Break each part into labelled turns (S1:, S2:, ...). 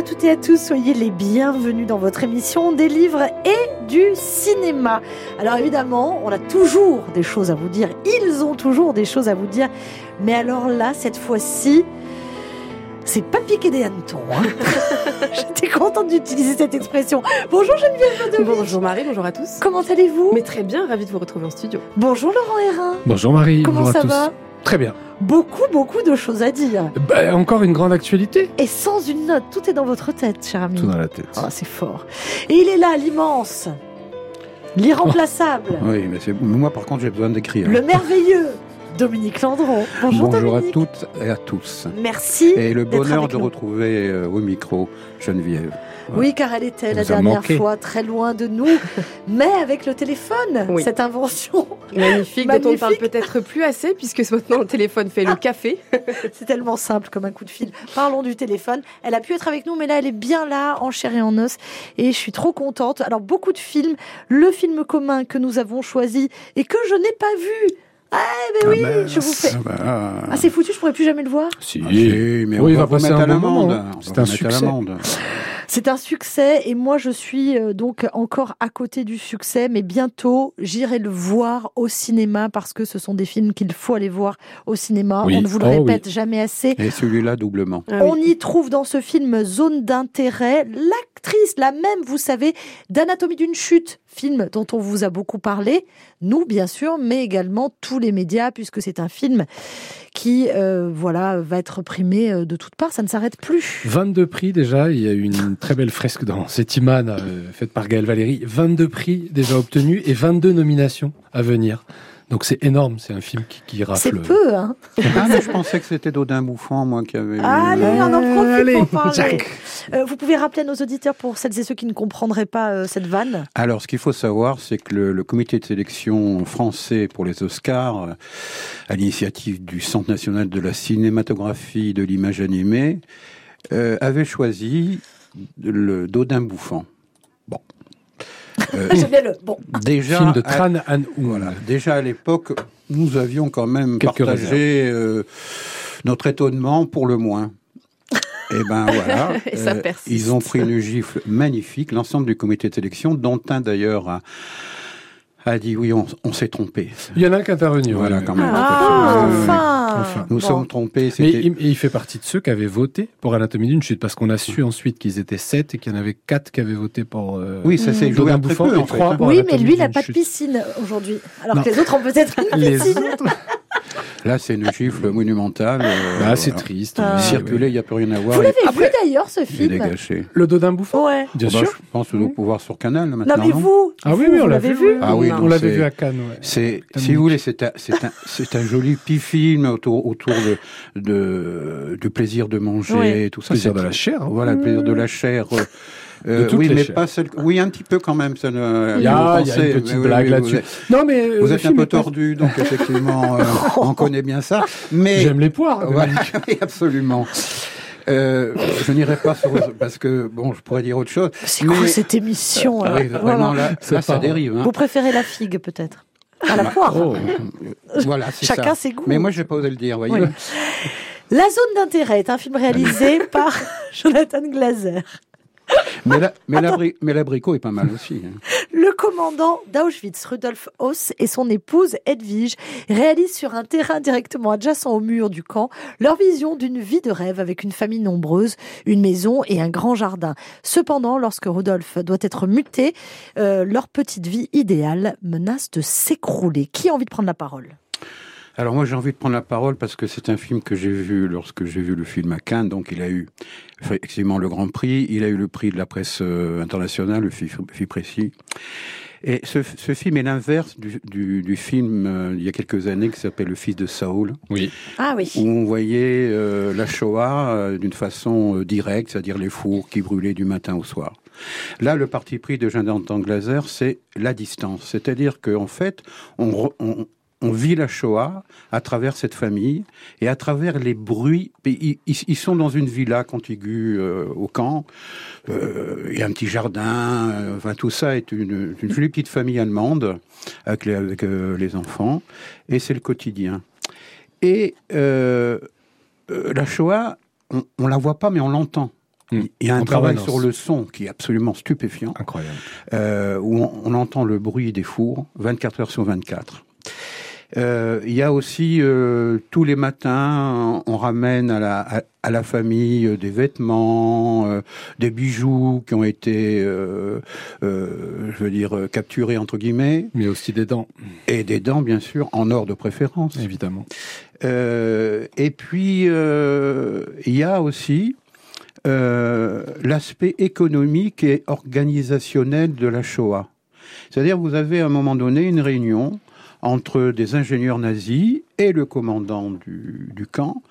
S1: Bonjour à toutes et à tous, soyez les bienvenus dans votre émission des livres et du cinéma. Alors évidemment, on a toujours des choses à vous dire, ils ont toujours des choses à vous dire, mais alors là, cette fois-ci, c'est pas piqué des hannetons. Hein. J'étais contente d'utiliser cette expression. Bonjour Geneviève
S2: Bonjour Marie, bonjour à tous.
S1: Comment allez-vous?
S2: Mais très bien, ravi de vous retrouver en studio.
S1: Bonjour Laurent Hérin.
S3: Bonjour Marie.
S1: Comment
S3: bonjour
S1: ça
S3: à tous.
S1: va?
S3: Très bien.
S1: Beaucoup, beaucoup de choses à dire.
S3: Bah, encore une grande actualité.
S1: Et sans une note, tout est dans votre tête, cher ami.
S3: Tout dans la tête.
S1: Oh, c'est fort. Et il est là, l'immense, l'irremplaçable,
S4: Oui, mais c'est moi par contre j'ai besoin d'écrire.
S1: le merveilleux Dominique Landron. Bonjour,
S4: Bonjour à toutes et à tous.
S1: Merci.
S4: Et le bonheur
S1: avec
S4: de
S1: nous.
S4: retrouver euh, au micro Geneviève.
S1: Oui, car elle était la dernière
S3: manqué.
S1: fois très loin de nous, mais avec le téléphone,
S2: Oui.
S1: cette invention,
S2: Magnifique, dont on ne
S1: Magnifique.
S2: parle peut-être plus assez, puisque maintenant le téléphone fait le café.
S1: c'est tellement simple comme un coup de fil. Parlons du téléphone. Elle a pu être avec nous, mais là, elle est bien là, en chair et en os, et je suis trop contente. Alors, beaucoup de films. Le film commun que nous avons choisi et que je n'ai pas vu. Ah, mais oui,
S4: Ah ben,
S1: je vous fais.
S4: ah ben,
S1: Ah, c'est foutu, je pourrais plus jamais le voir.
S3: Si.
S4: ah, si, mais
S3: Oui,
S4: on va
S3: va
S4: vous
S3: passer
S4: mettre
S3: un
S4: à l'amende. On
S3: C'est un succès.
S1: C'est un succès et moi je suis euh, donc encore à côté du succès, mais bientôt j'irai le voir au cinéma parce que ce sont des films qu'il faut aller voir au cinéma.
S3: Oui.
S1: On ne vous le
S3: Oh,
S1: répète jamais assez.
S4: Et celui-là doublement.
S2: Ah
S1: On
S2: oui.
S1: y trouve dans ce film Zone d'intérêt l'actrice, la même, vous savez, d'Anatomie d'une chute, film dont on vous a beaucoup parlé, nous bien sûr, mais également tous les médias, puisque c'est un film qui, euh, voilà, va être primé euh, de toutes parts. Ça ne s'arrête plus.
S3: 22 prix déjà. Il y a eu une très belle fresque dans cette imane euh, faite par Gaël Valéry. 22 prix déjà obtenus et 22 nominations à venir. Donc c'est énorme. C'est un film qui, qui
S1: C'est
S3: rafle.
S1: peu, hein.
S4: Ah, mais je pensais que c'était Dodin Bouffant, moi, qui avait. eu-
S1: Allez, on en profite
S3: Allez,
S1: pour parler.
S3: Jack.
S1: Euh, vous pouvez rappeler à nos auditeurs, pour celles et ceux qui ne comprendraient pas euh, cette vanne,
S4: Alors, ce qu'il faut savoir, c'est que le, le comité de sélection français pour les Oscars, euh, à l'initiative du Centre national de la cinématographie et de l'image animée, euh, avait choisi le Dodin Bouffant. Euh,
S1: le. Bon,
S4: déjà,
S3: Film de
S4: à- voilà, déjà à l'époque, nous avions quand même
S3: Quelques
S4: partagé euh, notre étonnement pour le moins. Et ben voilà,
S2: Et ça persiste.
S4: ils ont pris une gifle magnifique, l'ensemble du comité de sélection, dont un d'ailleurs a, a dit oui, on, on s'est trompé.
S3: Il y en a un qui est intervenu.
S4: Voilà, quand même.
S1: ah, enfin,
S3: enfin.
S4: Nous
S1: Bon.
S4: sommes trompés.
S3: Mais il, il fait partie de ceux qui avaient voté pour Anatomie d'une chute, parce qu'on a su ensuite qu'ils étaient sept et qu'il y en avait quatre qui avaient voté pour. euh,
S4: oui, ça s'est joué
S3: Dodin
S4: à très
S3: Bouffant
S4: peu,
S3: et
S4: en fait,
S3: trois
S4: hein.
S3: pour
S1: Oui, mais lui, il n'a pas de piscine aujourd'hui. Alors
S3: Non.
S1: que les autres ont peut-être une
S3: Les
S1: piscine.
S4: Là, c'est une gifle monumentale. euh,
S3: Bah, c'est triste.
S1: Ah.
S4: Circuler, il n'y a plus rien à voir.
S1: Vous l'avez vu d'ailleurs, ce
S4: il est
S1: film
S4: dégagé.
S3: Le Dodin Bouffant
S1: Ouais.
S3: Bien
S4: Bah,
S3: sûr.
S4: je pense que nous doit pouvoir sur Canal
S1: Non,
S4: maintenant.
S1: mais vous,
S3: Ah oui,
S1: vous,
S3: oui, on
S1: vous
S3: l'a
S1: l'avez
S3: vu.
S4: Ah oui,
S2: Non.
S4: non,
S3: On l'avait vu à Cannes. Ouais.
S4: C'est, si vous voulez, c'est un, c'est un, c'est un joli petit film autour, autour de, de, du plaisir de manger,
S1: Oui.
S4: tout ça.
S3: Plaisir de la chair. hein.
S4: Voilà, le plaisir de la chair. Euh, oui, mais pas celle. Oui, un petit peu quand même.
S3: Il y a,
S4: vous
S3: il y a
S4: pensez,
S3: une petite
S4: mais
S3: blague
S4: oui,
S3: là-dessus.
S4: Vous êtes,
S3: Non, mais euh,
S4: vous êtes un peu tordu, donc effectivement, euh, on connaît bien ça. Mais
S3: J'aime les poires.
S4: voilà, oui, absolument. Euh, je n'irai pas sur parce que bon, je pourrais dire autre chose.
S1: C'est quoi
S4: Mais-
S1: cette émission
S4: Ah
S1: alors
S4: oui,
S1: Voilà.
S4: vraiment là, là ça dérive. Hein.
S1: Vous préférez la figue peut-être À la poire
S3: Oh.
S4: Voilà,
S1: Chacun
S4: ça.
S1: ses goûts.
S4: Mais moi, je vais pas oser le dire, voyez.
S1: Oui. La zone d'intérêt est un film réalisé par Jonathan Glazer.
S4: Mais la- mais l'abri- mais l'abricot est pas mal aussi. hein.
S1: Le commandant d'Auschwitz, Rudolf Hauss, et son épouse Edwige réalisent sur un terrain directement adjacent au mur du camp leur vision d'une vie de rêve avec une famille nombreuse, une maison et un grand jardin. Cependant, lorsque Rudolf doit être muté, euh, leur petite vie idéale menace de s'écrouler. Qui a envie de prendre la parole?
S4: Alors moi j'ai envie de prendre la parole parce que c'est un film que j'ai vu lorsque j'ai vu le film à Cannes, donc il a eu effectivement le Grand Prix, il a eu le prix de la presse euh, internationale, le FI précis. Et ce, ce film est l'inverse du, du, du film euh, il y a quelques années qui s'appelle Le Fils de Saoul,
S3: Oui.
S1: Ah oui.
S4: où on voyait euh, la Shoah euh, d'une façon euh, directe, c'est-à-dire les fours qui brûlaient du matin au soir. Là, le parti pris de Jonathan Glaser, c'est la distance. C'est-à-dire qu'en fait, on, re- on, on vit la Shoah à travers cette famille et à travers les bruits. Ils, sont dans une villa contiguë euh, au camp. Euh, Il y a un petit jardin. euh, enfin, tout ça est une, une jolie petite famille allemande avec les, avec, euh, les enfants. Et c'est le quotidien. Et la Shoah, on, on la voit pas, mais on l'entend.
S3: Mm.
S4: Il y a un
S3: En
S4: travail
S3: permanence.
S4: sur le son qui est absolument stupéfiant,
S3: Incroyable.
S4: où on, on entend le bruit des fours 24 heures sur 24. Euh, Il y a aussi euh, tous les matins, on ramène à la, à, à la famille euh, des vêtements, euh, des bijoux qui ont été, je veux dire, capturés entre guillemets,
S3: Mais aussi des dents,
S4: et des dents bien sûr en or de préférence.
S3: évidemment.
S4: Et puis, il y a aussi l'aspect économique et organisationnel de la Shoah. C'est-à-dire, vous avez à un moment donné une réunion entre des ingénieurs nazis et le commandant du, du camp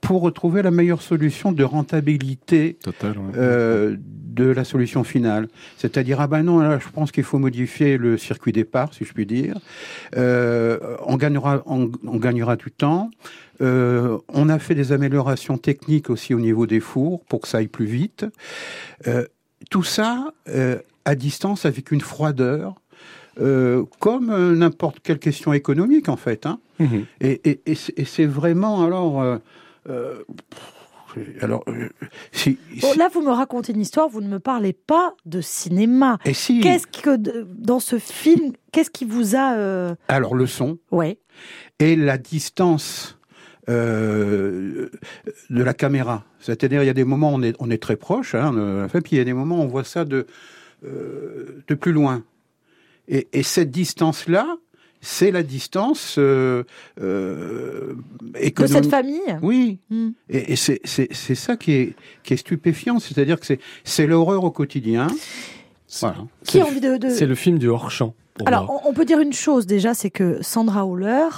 S4: pour retrouver la meilleure solution de rentabilité
S3: Total. ouais.
S4: euh, de la solution finale. C'est-à-dire, ah ben non, là, je pense qu'il faut modifier le circuit départ, si je puis dire. Euh, on, gagnera, on, on gagnera du temps. Euh, on a fait des améliorations techniques aussi au niveau des fours pour que ça aille plus vite. Tout ça à distance avec une froideur, euh, comme euh, n'importe quelle question économique en fait. Hein.
S3: Mhm.
S4: Et, et, et c'est- et c'est vraiment alors. euh, euh, alors, si,
S1: Bon,
S4: si-
S1: là, vous me racontez une histoire, vous ne me parlez pas de cinéma.
S4: et si
S1: Qu'est-ce que dans ce film, qu'est-ce qui vous a euh,
S4: alors le son
S1: ouais
S4: et la distance euh, de la caméra. C'est-à-dire, il y a des moments où on est, on est très proche, hein, puis il y a des moments où on voit ça de, euh, de plus loin. Et, et cette distance-là, c'est la distance euh, euh,
S1: de
S4: économique.
S1: cette famille?
S4: Oui,
S1: Hmm.
S4: et, et c'est c'est- c'est ça qui est, qui est stupéfiant, c'est-à-dire que c'est- c'est l'horreur au quotidien. Voilà.
S1: Qui a envie de, de-
S3: C'est le film du hors-champ.
S1: Alors, on, on peut dire une chose déjà, c'est que Sandra Howler,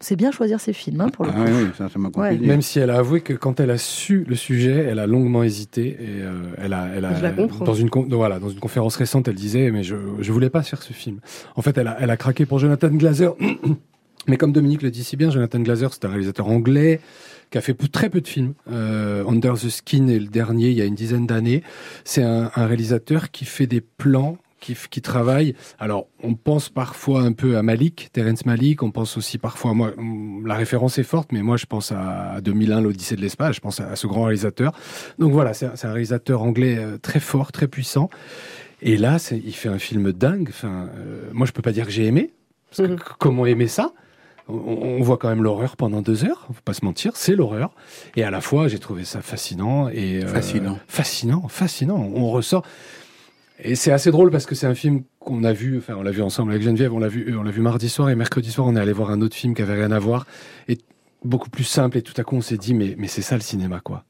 S1: c'est bien choisir ses films hein, pour le
S4: Ah
S1: coup.
S4: oui, oui, ça, ça m'a
S1: Ouais.
S4: compris.
S3: Même si elle a avoué que quand elle a su le sujet, elle a longuement hésité et euh, elle a, elle a
S2: Je la comprends.
S3: dans une voilà dans une conférence récente, elle disait mais je je voulais pas faire ce film. En fait, elle a elle a craqué pour Jonathan Glazer. Mais comme Dominique le dit si bien, Jonathan Glazer, c'est un réalisateur anglais qui a fait très peu de films. Euh, Under the Skin est le dernier, il y a une dizaine d'années. C'est un, un réalisateur qui fait des plans, qui, qui travaille. Alors, on pense parfois un peu à Malik, Terence Malik. On pense aussi parfois, moi, hum, la référence est forte, mais moi, je pense à 2001, l'Odyssée de l'espace. Je pense à, à ce grand réalisateur. Donc voilà, c'est un, réalisateur anglais euh, très fort, très puissant. Et là, il fait un film dingue. Enfin, euh, moi, je peux pas dire que j'ai aimé. Parce que c- comment aimer ça? On, on voit quand même l'horreur pendant deux heures, faut pas se mentir, c'est l'horreur. Et à la fois, j'ai trouvé ça fascinant et euh,
S4: Fascinant.
S3: fascinant, fascinant. On ressort. Et c'est assez drôle parce que c'est un film qu'on a vu, enfin on l'a vu ensemble avec Geneviève, on l'a vu, on l'a vu mardi soir et mercredi soir on est allé voir un autre film qui avait rien à voir et beaucoup plus simple et tout à coup on s'est dit mais mais c'est ça le cinéma quoi.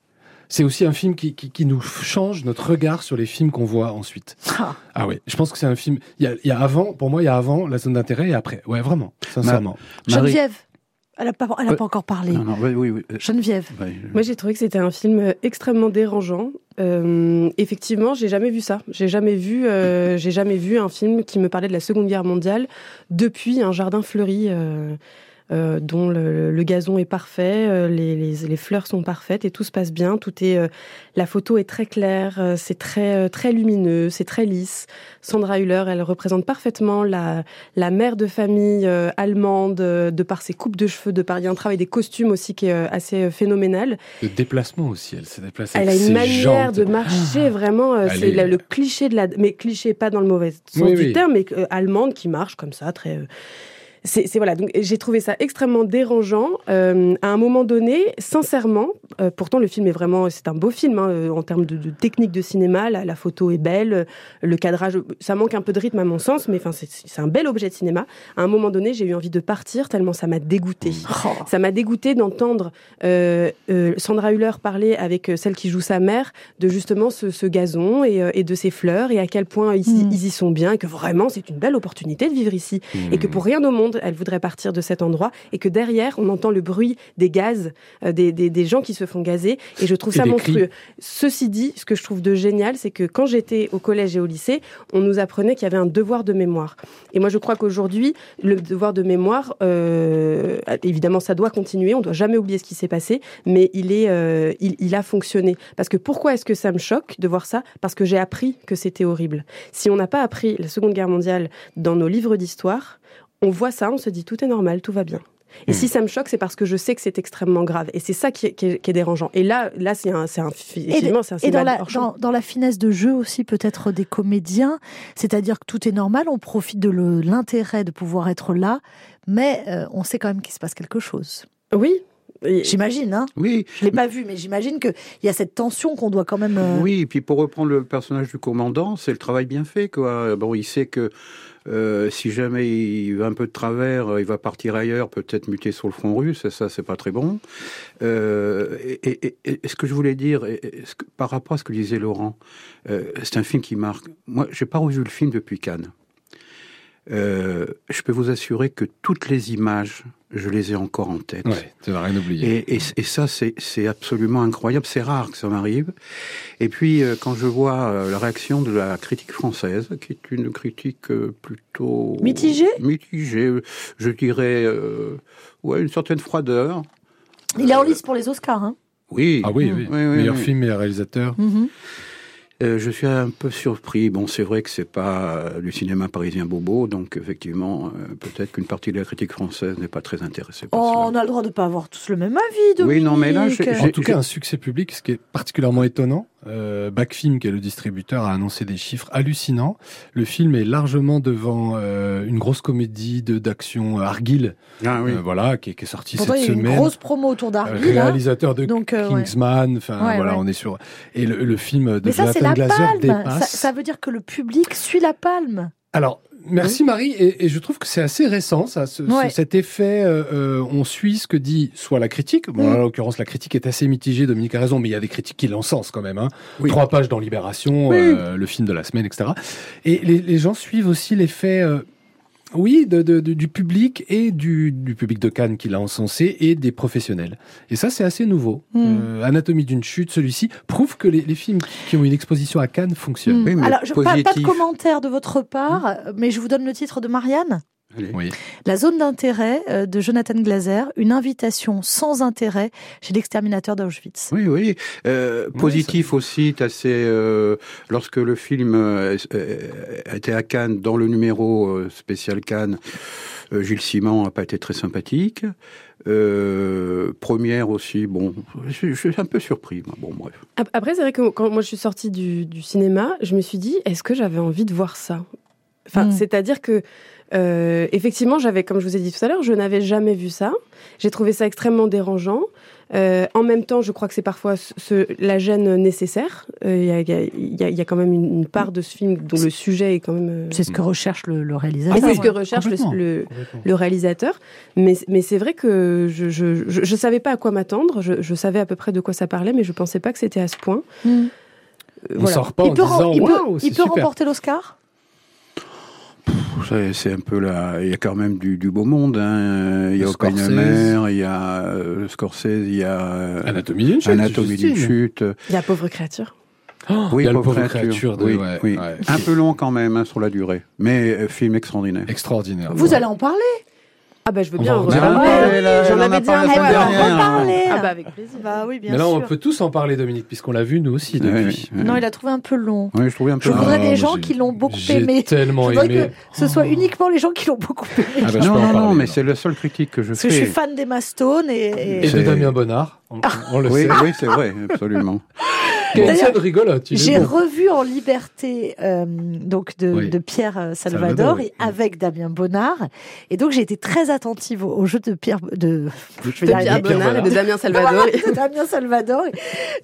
S3: C'est aussi un film qui, qui, qui nous change notre regard sur les films qu'on voit ensuite.
S1: Ah.
S3: Ah ouais, je pense que c'est un film. Il y a, il y a avant, pour moi, il y a avant la zone d'intérêt et après. Ouais, vraiment, sincèrement.
S4: Marie-
S1: Geneviève, elle n'a pas, elle a
S4: Euh,
S1: pas encore parlé.
S4: Non, non, oui, oui, oui.
S1: Geneviève.
S2: Moi, j'ai trouvé que c'était un film euh, extrêmement dérangeant. Euh, effectivement, j'ai jamais vu ça. J'ai jamais vu, euh, j'ai jamais vu un film qui me parlait de la Seconde Guerre mondiale depuis un jardin fleuri. euh, euh, dont le, le gazon est parfait, euh, les, les, les fleurs sont parfaites et tout se passe bien. Tout est, euh, la photo est très claire, euh, c'est très euh, très lumineux, c'est très lisse. Sandra Hüller, elle représente parfaitement la la mère de famille euh, allemande de par ses coupes de cheveux, de par il y a un travail des costumes aussi qui est euh, assez phénoménal.
S3: Le déplacement aussi, elle s'est déplacée.
S2: Elle a une manière
S3: jantes.
S2: de marcher vraiment, euh,
S3: Elle
S2: c'est
S3: est-
S2: le cliché de la, mais cliché pas dans le mauvais sens
S3: Oui,
S2: du
S3: oui.
S2: terme, mais euh, allemande qui marche comme ça, très. C'est c'est- voilà, donc j'ai trouvé ça extrêmement dérangeant. Euh, à un moment donné, sincèrement, euh, pourtant le film est vraiment, c'est un beau film hein, euh, en termes de, de technique de cinéma. La, la photo est belle, le cadrage, ça manque un peu de rythme à mon sens, mais enfin c'est- c'est un bel objet de cinéma. À un moment donné, j'ai eu envie de partir tellement ça m'a dégoûté.
S1: Oh.
S2: Ça m'a dégoûté d'entendre euh, euh, Sandra Hüller parler avec euh, celle qui joue sa mère de justement ce, ce gazon et, euh, et de ses fleurs et à quel point ils, y-
S1: Mm.
S2: ils y sont bien et que vraiment c'est une belle opportunité de vivre ici et que pour rien au monde elle voudrait partir de cet endroit et que derrière on entend le bruit des gaz, euh, des, des, des gens qui se font gazer et je trouve
S3: Et
S2: ça monstrueux. Ceci dit, ce que je trouve de génial, c'est que quand j'étais au collège et au lycée, on nous apprenait qu'il y avait un devoir de mémoire. Et moi, je crois qu'aujourd'hui, le devoir de mémoire, euh, évidemment, ça doit continuer. On doit jamais oublier ce qui s'est passé, mais il est, euh, il, il a fonctionné. Parce que pourquoi est-ce que ça me choque de voir ça? Parce que j'ai appris que c'était horrible. Si on n'a pas appris la Seconde Guerre mondiale dans nos livres d'histoire, on voit ça, on se dit tout est normal, tout va bien. Et
S3: Hmm.
S2: si ça me choque, c'est parce que je sais que c'est extrêmement grave. Et c'est ça qui est, qui est- qui est dérangeant. Et là, là, c'est un, c'est un, effectivement, c'est un
S1: Et dans la, dans, dans la finesse de jeu aussi, peut-être des comédiens, c'est-à-dire que tout est normal, on profite de le- l'intérêt de pouvoir être là, mais euh, on sait quand même qu'il se passe quelque chose.
S2: Oui.
S1: J'imagine, hein
S4: Oui,
S1: Je l'ai pas vu, mais j'imagine qu'il y a cette tension qu'on doit quand même. euh,
S4: Oui, et puis pour reprendre le personnage du commandant, c'est le travail bien fait, quoi. Bon, il sait que euh, si jamais il va un peu de travers, euh, il va partir ailleurs, peut-être muter sur le front russe, et ça, c'est pas très bon. Euh, et, ce que je voulais dire, par rapport à ce que disait Laurent, c'est un film qui marque. Moi, j'ai pas revu le film depuis Cannes. Euh, je peux vous assurer que toutes les images, je les ai encore en tête.
S3: Ouais, tu vas rien oublier.
S4: Et, et, et ça, c'est absolument incroyable. C'est rare que ça m'arrive. Et puis, euh, quand je vois euh, la réaction de la critique française, qui est une critique euh, plutôt...
S1: Mitigée?
S4: Mitigée, je dirais, euh, ouais, une certaine froideur.
S1: Il est en lice pour les Oscars. Hein
S4: Oui.
S3: Ah oui, oui.
S4: Oui, oui,
S3: meilleur
S4: oui.
S3: film, meilleur réalisateur.
S1: Mhm.
S4: Euh, je suis un peu surpris. Bon, c'est vrai que c'est pas euh, du cinéma parisien bobo, donc effectivement, euh, peut-être qu'une partie de la critique française n'est pas très intéressée par
S1: Oh,
S4: cela.
S1: on a le droit de pas avoir tous le même avis.
S4: Oui, non, mais là,
S1: Dominique.
S4: j'ai-
S3: En
S4: j'ai-
S3: tout cas, un succès public, ce qui est particulièrement étonnant. Euh, Backfilm, qui est le distributeur, a annoncé des chiffres hallucinants. Le film est largement devant euh, une grosse comédie de d'action euh, Argyll,
S4: Ah oui.
S3: euh, voilà, qui, est- qui est sortie
S1: Pourtant, il
S3: cette
S1: y a eu une
S3: semaine.
S1: grosse promo autour
S3: Euh,
S1: d'Arby. là.
S3: réalisateur de
S1: Donc, euh.
S3: Kingsman, enfin
S1: Ouais,
S3: voilà,
S1: ouais.
S3: on est sur. Et le, le film de
S1: Mais ça,
S3: Jonathan
S1: la palme. Ça veut dire que le public suit la palme.
S3: Alors, merci Marie, et, et je trouve que c'est assez récent, ça, ce- ce-
S1: Ouais.
S3: cet effet, euh, euh, on suit ce que dit soit la critique, bon,
S1: Mm.
S3: en l'occurrence la critique est assez mitigée, Dominique a raison, mais il y a des critiques qui l'encensent quand même, hein.
S4: Oui.
S3: trois pages dans Libération, euh, le film de la semaine, etc. Et les, les gens suivent aussi l'effet... euh, oui, de, de- de- du public et du, du public de Cannes qui l'a encensé et des professionnels. Et ça, c'est assez nouveau.
S1: Mm.
S3: Euh, Anatomie d'une chute, celui-ci, prouve que les, les films qui ont une exposition à Cannes fonctionnent.
S1: Hmm.
S4: Oui, mais
S1: Alors, je, pas, pas de commentaire de votre part, mais je vous donne le titre de Marianne.
S4: Allez.
S3: Oui.
S1: La zone d'intérêt euh, de Jonathan Glazer, une invitation sans intérêt chez l'exterminateur d'Auschwitz.
S4: Oui, oui. Euh, positif aussi, t'as ces, euh, lorsque le film euh, était à Cannes, dans le numéro spécial Cannes, Gilles Simon n'a pas été très sympathique. Euh, première aussi, bon, je, je suis un peu surpris. Bon, bref.
S2: Ap- Après, c'est vrai que quand moi je suis sortie du, du cinéma, je me suis dit, est-ce que j'avais envie de voir ça? Enfin,
S1: Mm.
S2: c'est-à-dire que euh, effectivement, j'avais, comme je vous ai dit tout à l'heure, je n'avais jamais vu ça. J'ai trouvé ça extrêmement dérangeant. Euh, en même temps, je crois que c'est parfois ce- la gêne nécessaire. Il y, a, il y a- il y a- il y a quand même une, une part de ce film dont le sujet est quand même. euh,
S1: C'est ce que recherche le, réalisateur.
S2: c'est ce que recherche le, réalisateur. Mais, mais c'est vrai que je je, je, je savais pas à quoi m'attendre. Je, je savais à peu près de quoi ça parlait, mais je pensais pas que c'était à ce point.
S1: Mm.
S2: Euh,
S3: On
S2: voilà.
S3: sort pas
S1: Il
S3: en
S1: peut,
S3: disant
S1: rem- il peut-
S3: waouh,
S1: il
S3: c'est
S1: peut
S3: super.
S1: remporter l'Oscar?
S4: C'est- un peu là. Il y a quand même du, du beau monde. Hein. Il y a
S3: Scorsese.
S4: Oppenheimer, il y a euh, Scorsese, il y a euh,
S3: Anatomie d'une chute.
S4: Anatomie d'une chute.
S2: Il y a pauvre créature.
S3: Oh,
S4: Oui,
S3: il y a le
S4: Pauvre
S3: pauvre
S4: créature.
S3: créature. de-
S4: oui,
S3: ouais,
S4: oui.
S3: ouais.
S4: Un peu long quand même hein, sur la durée, mais euh, film extraordinaire.
S3: Extraordinaire.
S1: Vous allez en parler
S2: Ah bah je veux
S3: On
S2: bien.
S3: va en reparler.
S2: J'en avais dit un peu
S1: reparler.
S2: Ah bah avec plaisir.
S1: Bah oui, bien
S3: Mais là,
S1: sûr.
S3: on peut tous en parler, Dominique, puisqu'on l'a vu nous aussi depuis.
S1: Non, il a trouvé un peu long.
S4: Oui, je trouvais un peu.
S1: Je voudrais
S3: Ah,
S1: des gens
S3: j'ai-
S1: qui l'ont beaucoup
S3: j'ai
S1: aimé.
S3: tellement
S1: Je voudrais
S3: aimé.
S1: que ce soit uniquement les gens qui l'ont beaucoup aimé.
S3: Ah bah,
S4: non, non, non, mais c'est la seule critique que je
S1: Parce que
S4: fais.
S1: je suis fan d'Emma Stone et, et-
S3: Et de Damien Bonnard, on, on le
S4: Oui,
S3: sait.
S4: oui, c'est vrai, absolument.
S1: J'ai
S3: bon.
S1: revu en liberté euh, donc de,
S3: Oui.
S1: de Pierre euh, Salvador,
S3: Salvador, oui.
S1: avec Damien Bonnard et donc j'ai été très attentive au, au jeu de Pierre de je.
S2: Pierre Bonnard et de. Damien Salvador.
S1: de Damien Salvador et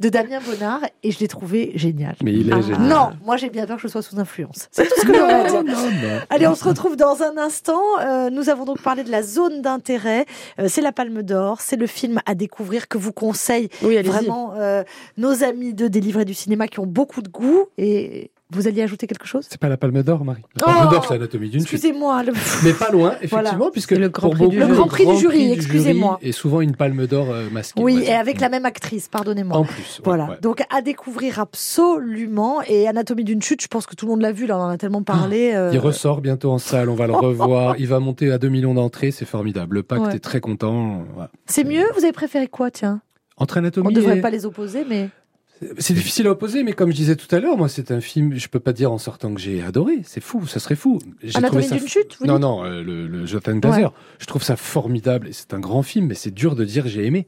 S1: de Damien Bonnard et je l'ai trouvé génial.
S3: Mais il est
S2: Ah.
S3: génial.
S1: Non, moi j'ai bien peur que je sois sous influence. C'est tout ce que j'aurais à dire.
S3: non, non.
S1: Allez, on se retrouve dans un instant. Euh, nous avons donc parlé de la zone d'intérêt. Euh, c'est la Palme d'Or. C'est le film à découvrir que vous conseille
S2: Oui,
S1: vraiment euh, nos amis de Délivrés du cinéma qui ont beaucoup de goût. Et vous alliez ajouter quelque chose?
S3: C'est pas la Palme d'Or, Marie. La
S1: Oh
S3: Palme d'Or, c'est Anatomie d'une chute.
S1: Excusez-moi. le-
S3: Mais pas loin, effectivement,
S1: Voilà.
S3: puisque
S2: le Grand
S3: pour
S2: Prix
S3: beaucoup,
S2: du jury.
S1: Le Grand Prix du jury, excusez-moi.
S3: Et souvent une Palme d'Or euh, masquée.
S1: Oui, et avec la même actrice, pardonnez-moi.
S3: En plus. ouais,
S1: Voilà,
S3: ouais.
S1: donc à découvrir absolument. Et Anatomie d'une chute, je pense que tout le monde l'a vu, là, on en a tellement parlé. euh,
S3: Il ressort bientôt en salle, on va le revoir. Il va monter à 2 millions d'entrées, c'est formidable. Le pacte
S1: Ouais.
S3: est très content. voilà.
S1: C'est mieux Vous avez préféré quoi, tiens?
S3: Entre Anatomie
S1: On ne devrait
S3: et-
S1: pas les opposer, mais
S3: C'est difficile à opposer, mais comme je disais tout à l'heure, moi, c'est un film, je peux pas dire en sortant que j'ai adoré. C'est fou, ça serait fou. J'ai
S1: Anatomie
S3: trouvé ça
S1: d'une chute, vous
S3: Non,
S1: dites
S3: non, euh, le, le Jonathan Glazer. Je trouve ça formidable et c'est un grand film, mais c'est dur de dire j'ai aimé.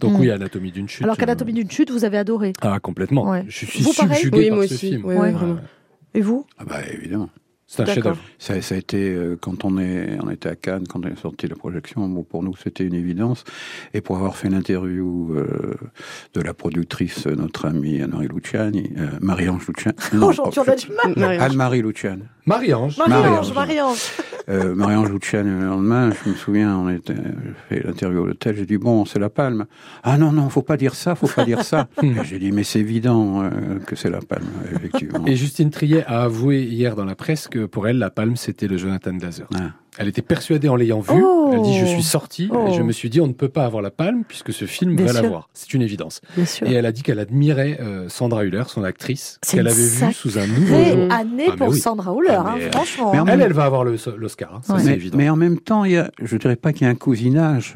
S3: Donc
S1: Mm.
S3: oui, Anatomie d'une chute.
S1: Alors
S3: euh,
S1: qu'Anatomie d'une chute, vous avez adoré.
S3: Ah, complètement.
S1: Ouais.
S3: Je suis
S1: Vous,
S3: subjugué
S2: Oui,
S3: par
S2: moi
S3: ce
S2: aussi.
S3: film.
S2: Oui,
S1: Ouais. Et vous?
S4: Ah bah évidemment.
S3: C'est un
S1: D'accord.
S3: chef-d'œuvre.
S4: Ça, ça a été, euh, quand on, est, on était à Cannes, quand on est sorti la projection, bon, pour nous c'était une évidence. Et pour avoir fait l'interview euh, de la productrice, euh, notre amie Anne-Marie Luciani, euh, Marie-Ange Luciani.
S2: Marie-Ange.
S4: Anne-Marie Luciani.
S3: Marie-Ange.
S1: Marie-Ange,
S4: Marie-Ange.
S1: Marie-Ange.
S4: Euh, Marie-Ange le lendemain, je me souviens, on était, j'ai fait l'interview à l'hôtel, j'ai dit, bon, c'est la palme. Ah non, non, faut pas dire ça, faut pas dire ça. J'ai dit, mais c'est évident euh, que c'est la palme, effectivement.
S3: Et Justine Triet a avoué hier dans la presse que pour elle, la palme, c'était le Jonathan Glazer.
S4: Ah.
S3: Elle était persuadée en l'ayant vu.
S1: Oh.
S3: Elle dit Je suis sortie
S1: Oh.
S3: et je me suis dit On ne peut pas avoir la palme puisque ce film
S1: Bien
S3: va l'avoir. C'est une évidence.
S1: Bien sûr.
S3: Et elle a dit qu'elle admirait euh, Sandra Hüller, son actrice, qu'elle avait vue sous un nouveau jour.
S1: année
S3: Ah,
S1: pour
S3: oui.
S1: Sandra Hüller,
S3: Ah,
S1: hein,
S3: mais-
S1: franchement.
S4: mais
S3: Elle, elle va avoir l'Oscar, hein,
S1: Ouais.
S3: c'est
S4: mais,
S3: évident.
S4: mais en même temps, il y a, je dirais pas qu'il y a un cousinage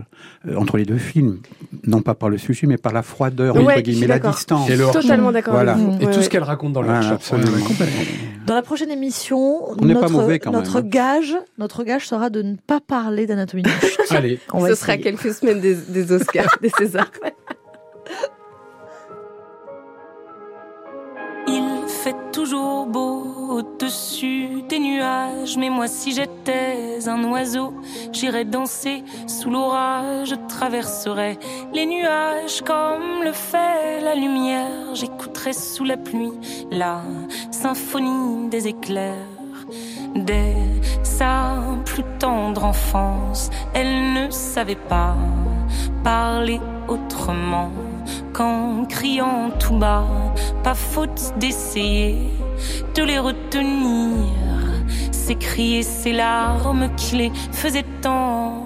S4: euh, entre les deux films, non pas par le sujet, mais par la froideur,
S2: Ouais,
S4: entre
S2: je suis
S4: guillemets, la distance.
S3: Et le hors-champ.
S2: Totalement d'accord
S4: Voilà.
S2: avec vous.
S3: Et
S2: Ouais,
S3: tout ce qu'elle raconte dans le complètement.
S1: Dans la prochaine émission,
S4: On n'est pas
S1: notre,
S4: mauvais quand
S1: notre
S4: même, hein.
S1: gage, notre gage sera de ne pas parler d'anatomie chute.
S3: Allez,
S1: On va
S2: Ce sera quelques semaines des, des Oscars, des Césars.
S5: Il fait toujours beau au-dessus des nuages, mais moi si j'étais un oiseau, j'irais danser sous l'orage, je traverserais les nuages comme le fait la lumière, j'écouterais sous la pluie la symphonie des éclairs. Dès sa tendre enfance, elle ne savait pas parler autrement qu'en criant tout bas. Pas faute d'essayer de les retenir. C'est crier ses larmes qui les faisaient tant.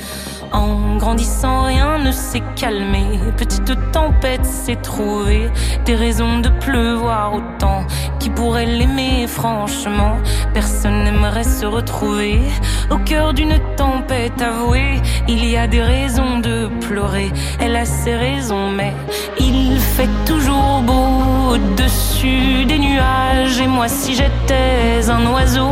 S5: Grandissant, rien ne s'est calmé. Petite tempête s'est trouvée. Des raisons de pleuvoir autant. Qui pourrait l'aimer, franchement Personne n'aimerait se retrouver au cœur d'une tempête avouée. Il y a des raisons de pleurer. Elle a ses raisons, mais il fait toujours beau au-dessus des nuages. Et moi, si j'étais un oiseau,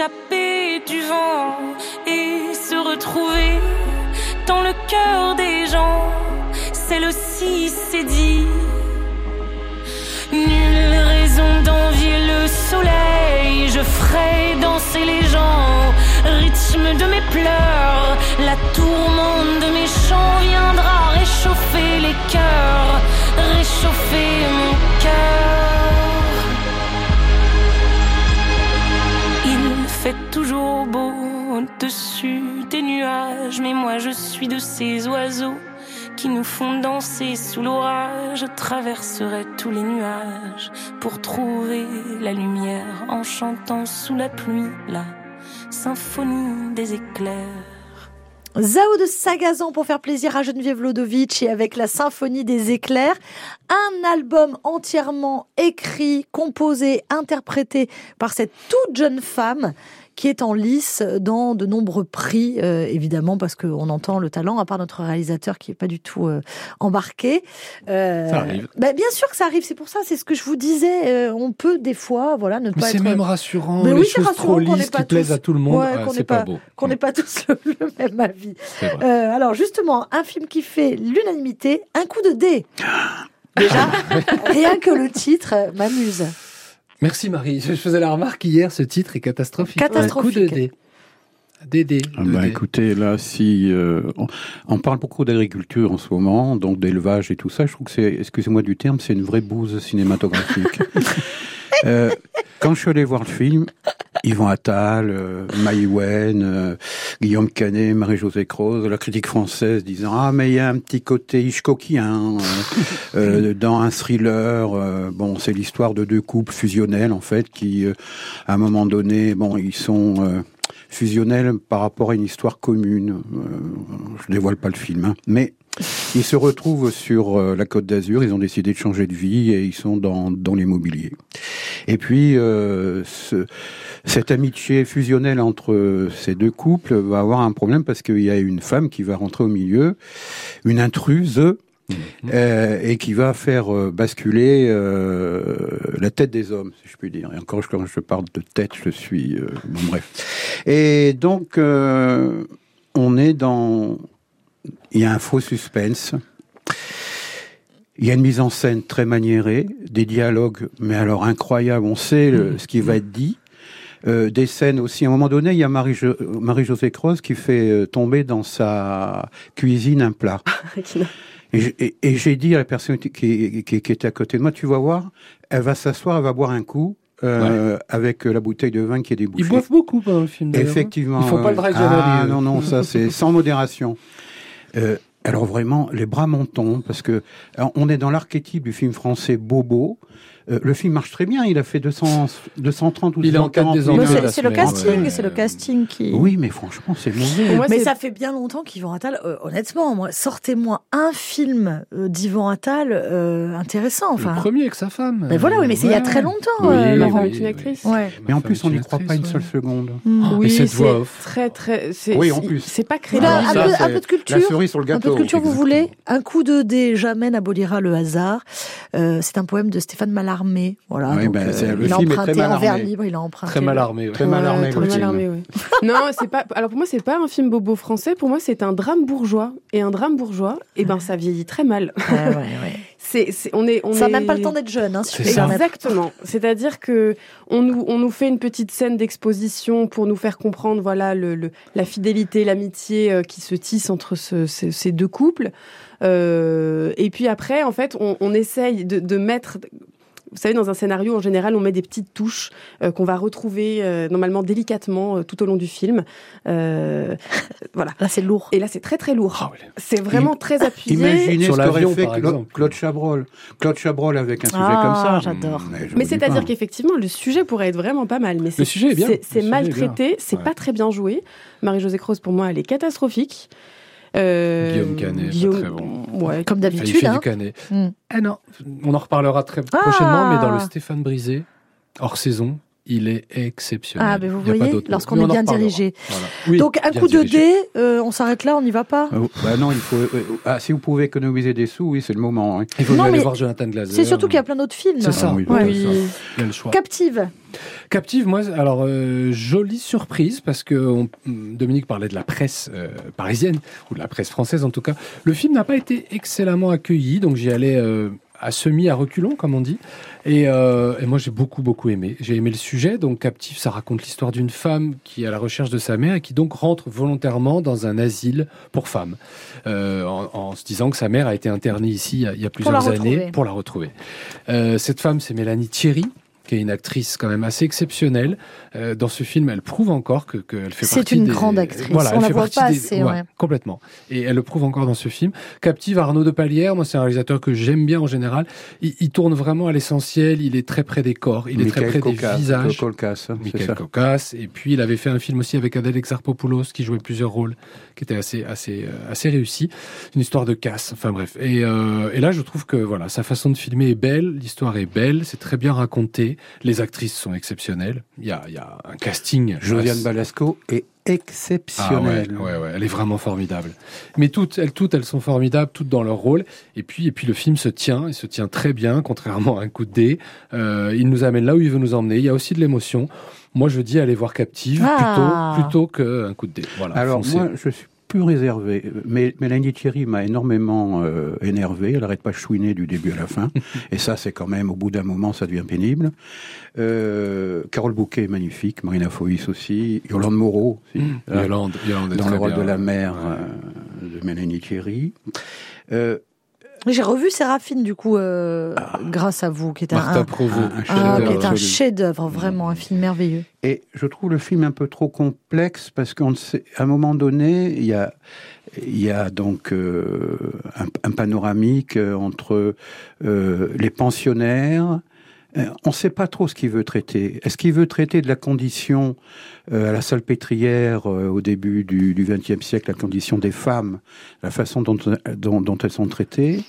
S5: S'échapper du vent et se retrouver dans le cœur des gens, celle aussi s'est dit. Nulle raison d'envier le soleil, je ferai danser les gens rythme de mes pleurs. La tourmente de mes chants viendra réchauffer les cœurs, réchauffer mon cœur. Toujours beau au-dessus des nuages, mais moi je suis de ces oiseaux qui nous font danser sous l'orage. Je traverserai tous les nuages pour trouver la lumière en chantant sous la pluie la symphonie des éclairs.
S1: Zao de Sagazan pour faire plaisir à Geneviève Lodovic et avec la symphonie des éclairs. Un album entièrement écrit, composé, interprété par cette toute jeune femme qui est en lice dans de nombreux prix, euh, évidemment, parce qu'on entend le talent, à part notre réalisateur qui est pas du tout euh, embarqué. Euh,
S3: Ça arrive.
S1: bah, bien sûr que ça arrive, c'est pour ça, c'est ce que je vous disais. euh, on peut des fois, voilà, ne
S3: Mais
S1: pas
S3: c'est
S1: être
S3: même rassurant,
S1: Mais
S3: les
S1: oui,
S3: choses
S1: rassurant
S3: trop
S1: qu'on
S3: lisses qui plaisent
S1: tous-
S3: à tout le monde,
S1: Ouais,
S3: ah,
S1: qu'on
S3: c'est
S1: n'ait
S3: pas,
S1: pas-
S3: beau.
S1: qu'on n'ait pas tous le, le même avis. Euh, alors justement, un film qui fait l'unanimité, un coup de dé. Déjà, rien que le titre m'amuse.
S3: Merci Marie. Je faisais la remarque hier, ce titre est catastrophique.
S1: Catastrophique.
S3: Un coup de dé. Dédé.
S4: Ah bah, écoutez, là, si euh, on, on, parle beaucoup d'agriculture en ce moment, donc d'élevage et tout ça, je trouve que c'est, excusez-moi du terme, c'est une vraie bouse cinématographique. euh, quand je suis allé voir le film, Yvan Attal, euh, Maïwen, euh, Guillaume Canet, Marie-Josée Croze, la critique française disant ah mais il y a un petit côté Hitchcockien euh, euh, dans un thriller. euh, bon, c'est l'histoire de deux couples fusionnels en fait qui, à un moment donné, bon, ils sont fusionnels par rapport à une histoire commune. Euh, je dévoile pas le film, hein, mais ils se retrouvent sur euh, la Côte d'Azur. Ils ont décidé de changer de vie et ils sont dans dans l'immobilier. Et puis euh, ce, cette amitié fusionnelle entre ces deux couples va avoir un problème parce qu'il y a une femme qui va rentrer au milieu, une intruse. Euh, et qui va faire euh, basculer euh, la tête des hommes, si je puis dire. Et encore, quand je parle de tête, je suis... euh, bon, bref. Et donc, euh, on est dans... Il y a un faux suspense. Il y a une mise en scène très maniérée, des dialogues, mais alors incroyables. On sait le- ce qui va être dit. Euh, des scènes aussi. À un moment donné, il y a Marie-Jo- Marie-Josée Croze qui fait euh, tomber dans sa cuisine un plat. Et, j'ai- et- j'ai dit à la personne qui, qui, qui était à côté de moi, tu vas voir, elle va s'asseoir, elle va boire un coup euh, avec euh, la bouteille de vin qui est débouchée.
S3: Ils boivent beaucoup pendant le film. d'ailleurs.
S4: Effectivement.
S3: Ils font pas le. January,
S4: Ah non, non, ça c'est sans modération. Euh, alors vraiment, les bras montants, parce que on est dans l'archétype du film français bobo. Euh, le film marche très bien, il a fait 200, 230 ou
S3: Il est en
S4: 240
S3: quête des
S4: 000.
S1: Bah,
S3: ennuis,
S1: c'est le casting,
S3: ouais.
S1: c'est le casting qui.
S4: Oui, mais franchement, c'est mauvais.
S2: Moi,
S1: mais
S2: c'est-
S1: ça fait bien longtemps qu'Yvan Attal, euh, honnêtement, moi, sortez-moi un film euh, d'Yvan Attal euh, intéressant. Enfin,
S3: Le premier avec sa femme.
S1: mais voilà, oui, mais c'est il y a très longtemps.
S3: Oui,
S1: euh,
S2: avec une actrice.
S1: Ouais.
S4: Mais en plus, on
S3: est
S4: n'y croit pas une seule
S3: ouais.
S4: seconde.
S1: Mm.
S2: Oui, c'est très très. c'est-
S4: Oui, en plus.
S2: C'est pas crédible.
S1: un, peu, un de culture
S4: La cerise sur le
S1: Un
S4: gâteau.
S1: peu de culture, vous voulez Un coup de dé jamais n'abolira le hasard. C'est un poème de Stéphane Mallarmé. Voilà.
S4: Oui,
S1: donc,
S4: ben, c'est- le
S1: il
S4: film est très mal
S1: en
S4: armé.
S1: libre, il a emprunté.
S3: Très mal armé. ouais.
S4: Très mal armé,
S2: Ouais, très mal armé, ouais. non, c'est pas. Alors pour moi, c'est pas un film bobo français. Pour moi, c'est un drame bourgeois. Et un drame bourgeois, eh ben, ça vieillit très mal.
S1: Ouais, ouais, ouais.
S2: C'est, c'est- on est, on
S1: Ça
S2: est...
S1: n'a même pas le temps d'être jeune, hein, si
S3: C'est.
S2: Exactement. C'est-à-dire que on nous, on nous fait une petite scène d'exposition pour nous faire comprendre, voilà, le, le- la fidélité, l'amitié euh, qui se tisse entre ce- ce- ces deux couples. Euh, et puis après, en fait, on, on essaye de, de mettre. Vous savez, dans un scénario, en général, on met des petites touches euh, qu'on va retrouver euh, normalement délicatement euh, tout au long du film. Euh, voilà.
S1: Là, c'est lourd.
S2: Et là, c'est très très lourd.
S3: Ah, ouais.
S2: C'est vraiment très appuyé.
S4: Imaginez
S3: Sur
S4: ce qu'aurait
S3: l'avion,
S4: fait
S3: par
S4: Cla-
S3: exemple.
S4: Claude Chabrol. Claude Chabrol avec un sujet
S1: Ah,
S4: comme ça.
S1: j'adore.
S2: Mais c'est-à-dire qu'effectivement, le sujet pourrait être vraiment pas mal. Mais
S3: Le sujet est bien.
S2: C'est,
S3: Le
S2: c'est
S3: Ouais.
S2: pas très bien joué. Marie-Josée Croze, pour moi, elle est catastrophique. Euh,
S3: Guillaume Canet, pas
S2: Guillaume-
S3: très bon.
S2: Ouais.
S1: Comme
S3: il
S1: d'habitude.
S3: fait
S1: Hein.
S3: du canet.
S1: Mm.
S3: Ah non, on en reparlera très
S1: Ah
S3: prochainement, mais dans le Stéphane Brisé, hors saison, il est exceptionnel.
S1: Ah, mais vous
S3: a pas
S1: voyez, lorsqu'on est bien dirigé.
S3: Voilà. Oui,
S1: Donc, un coup de dé, euh, on s'arrête là, on n'y va pas
S4: Ah, bah non, il faut. euh, ah, si vous pouvez économiser des sous, oui, c'est le moment. hein.
S3: Il faut
S1: Non,
S3: aller voir Jonathan Glazer.
S1: C'est surtout qu'il y a plein d'autres films.
S3: C'est ça.
S4: Ah oui,
S3: Ouais.
S2: Oui.
S3: Il y a le choix.
S1: Captive.
S3: Captive, moi, alors euh, jolie surprise parce que on- Dominique parlait de la presse euh, parisienne ou de la presse française en tout cas. Le film n'a pas été excellemment accueilli, donc j'y allais euh, à semi à reculons comme on dit. Et, euh, et moi j'ai beaucoup beaucoup aimé. J'ai aimé le sujet. Donc Captive, ça raconte l'histoire d'une femme qui est à la recherche de sa mère et qui donc rentre volontairement dans un asile pour femmes, euh, en, en se disant que sa mère a été internée ici il y a, il y a
S1: Pour la
S3: plusieurs
S1: retrouver.
S3: années pour la retrouver. Euh, cette femme, c'est Mélanie Thierry qui est une actrice quand même assez exceptionnelle. Euh, dans ce film, elle prouve encore que qu'elle fait
S1: C'est
S3: partie
S1: une
S3: des-
S1: grande actrice.
S3: Voilà,
S1: On la voit pas
S3: des-
S1: assez, ouais.
S3: Complètement. Et elle le prouve encore dans ce film. Captive Arnaud de Palière, moi c'est un réalisateur que j'aime bien en général. Il, il tourne vraiment à l'essentiel. Il est très près des corps. Il est très
S4: Michael
S3: près des visages.
S4: Cocasse, hein, c'est
S3: Michael
S4: ça.
S3: Cocasse. Et puis il avait fait un film aussi avec Adèle Exarchopoulos qui jouait plusieurs rôles, qui était assez assez euh, assez réussi. Une histoire de casse. Enfin bref. Et, euh, et là je trouve que voilà sa façon de filmer est belle, l'histoire est belle, c'est très bien raconté. Les actrices sont exceptionnelles. Il y a il y a un casting.
S4: Josiane Balasco est
S3: Ah ouais,
S4: exceptionnelle.
S3: ouais, ouais, elle est vraiment formidable. Mais toutes, elles, toutes, elles sont formidables, toutes dans leur rôle. Et puis, et puis le film se tient, il se tient très bien, contrairement à un coup de dé. Euh, il nous amène là où il veut nous emmener. Il y a aussi de l'émotion. Moi, je dis aller voir Captive
S1: Ah.
S3: plutôt, plutôt qu'un coup de dé. Voilà.
S4: Alors
S3: foncez.
S4: moi, je suis plus réservé. Mais Mélanie Thierry m'a énormément euh, énervé. Elle n'arrête pas de chouiner du début à la fin. Et ça, c'est quand même, au bout d'un moment, ça devient pénible. Euh, Carole Bouquet est magnifique. Marina Foïs aussi. Yolande Moreau aussi.
S3: Mmh.
S4: Euh,
S3: Yolande, Yolande
S4: dans le rôle
S3: bien.
S4: de la mère euh, de Mélanie Thierry. Euh,
S1: J'ai revu Séraphine, du coup, euh, grâce à vous, qui est un, un-
S4: un- un
S1: ah,
S4: chef-d'œuvre
S1: qui est un
S4: absolu.
S1: chef-d'œuvre, vraiment un film merveilleux.
S4: Et je trouve le film un peu trop complexe parce qu'à un moment donné, il y a, il y a donc euh, un, un panoramique euh, entre euh, les pensionnaires. Euh, On ne sait pas trop ce qu'il veut traiter. Est-ce qu'il veut traiter de la condition euh, à la salpêtrière euh, au début du XXe siècle, la condition des femmes, la façon dont, dont elles sont traitées?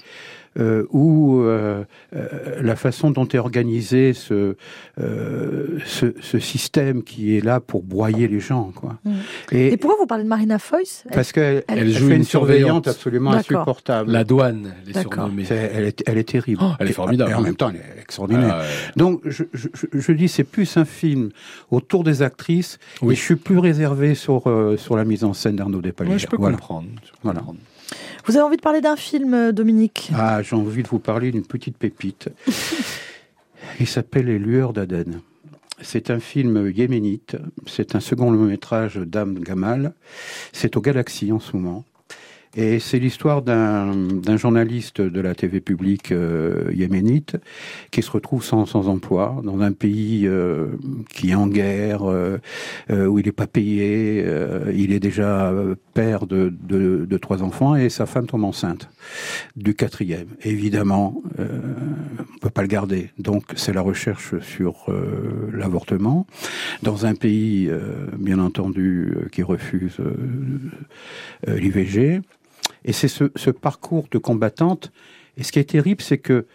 S4: Euh, ou euh, euh, la façon dont est organisé ce, euh, ce, ce système qui est là pour broyer les gens. Quoi.
S1: Mm.
S4: Et,
S1: Et pourquoi vous parlez de Marina Foïs?
S4: Parce qu'elle
S1: elle-
S4: elle
S3: elle joue
S4: fait
S3: une
S4: une surveillante
S3: surveillante.
S4: absolument insupportable.
S3: La douane, elle est surnommée.
S4: Elle, est, elle est terrible.
S3: Oh, elle est formidable.
S4: Et en même temps, elle est extraordinaire.
S3: Ah, ouais.
S4: Donc, je, je, je- je dis, c'est plus un film autour des actrices.
S3: Oui.
S4: Et je suis plus réservé sur, euh, sur la mise en scène d'Arnaud Despalières.
S3: Ouais, je peux
S4: Voilà.
S3: comprendre. je peux
S4: Voilà.
S3: comprendre.
S1: Vous avez envie de parler d'un film, euh, Dominique?
S4: Ah, j'ai envie de vous parler d'une petite pépite. Il s'appelle Les Lueurs d'Aden. C'est un film yéménite. C'est un second long métrage d'Am Gamal. C'est au Galaxy en ce moment. Et c'est l'histoire d'un journaliste de la TV publique euh, yéménite qui se retrouve sans, sans emploi dans un pays euh, qui est en guerre, euh, où il n'est pas payé, il est déjà père de, de, de trois enfants et sa femme tombe enceinte du quatrième. Évidemment, euh, on peut pas le garder. Donc c'est la recherche sur euh, l'avortement dans un pays, euh, bien entendu, euh, qui refuse l'IVG. Et c'est ce, ce parcours de combattante. Et ce qui est terrible, c'est que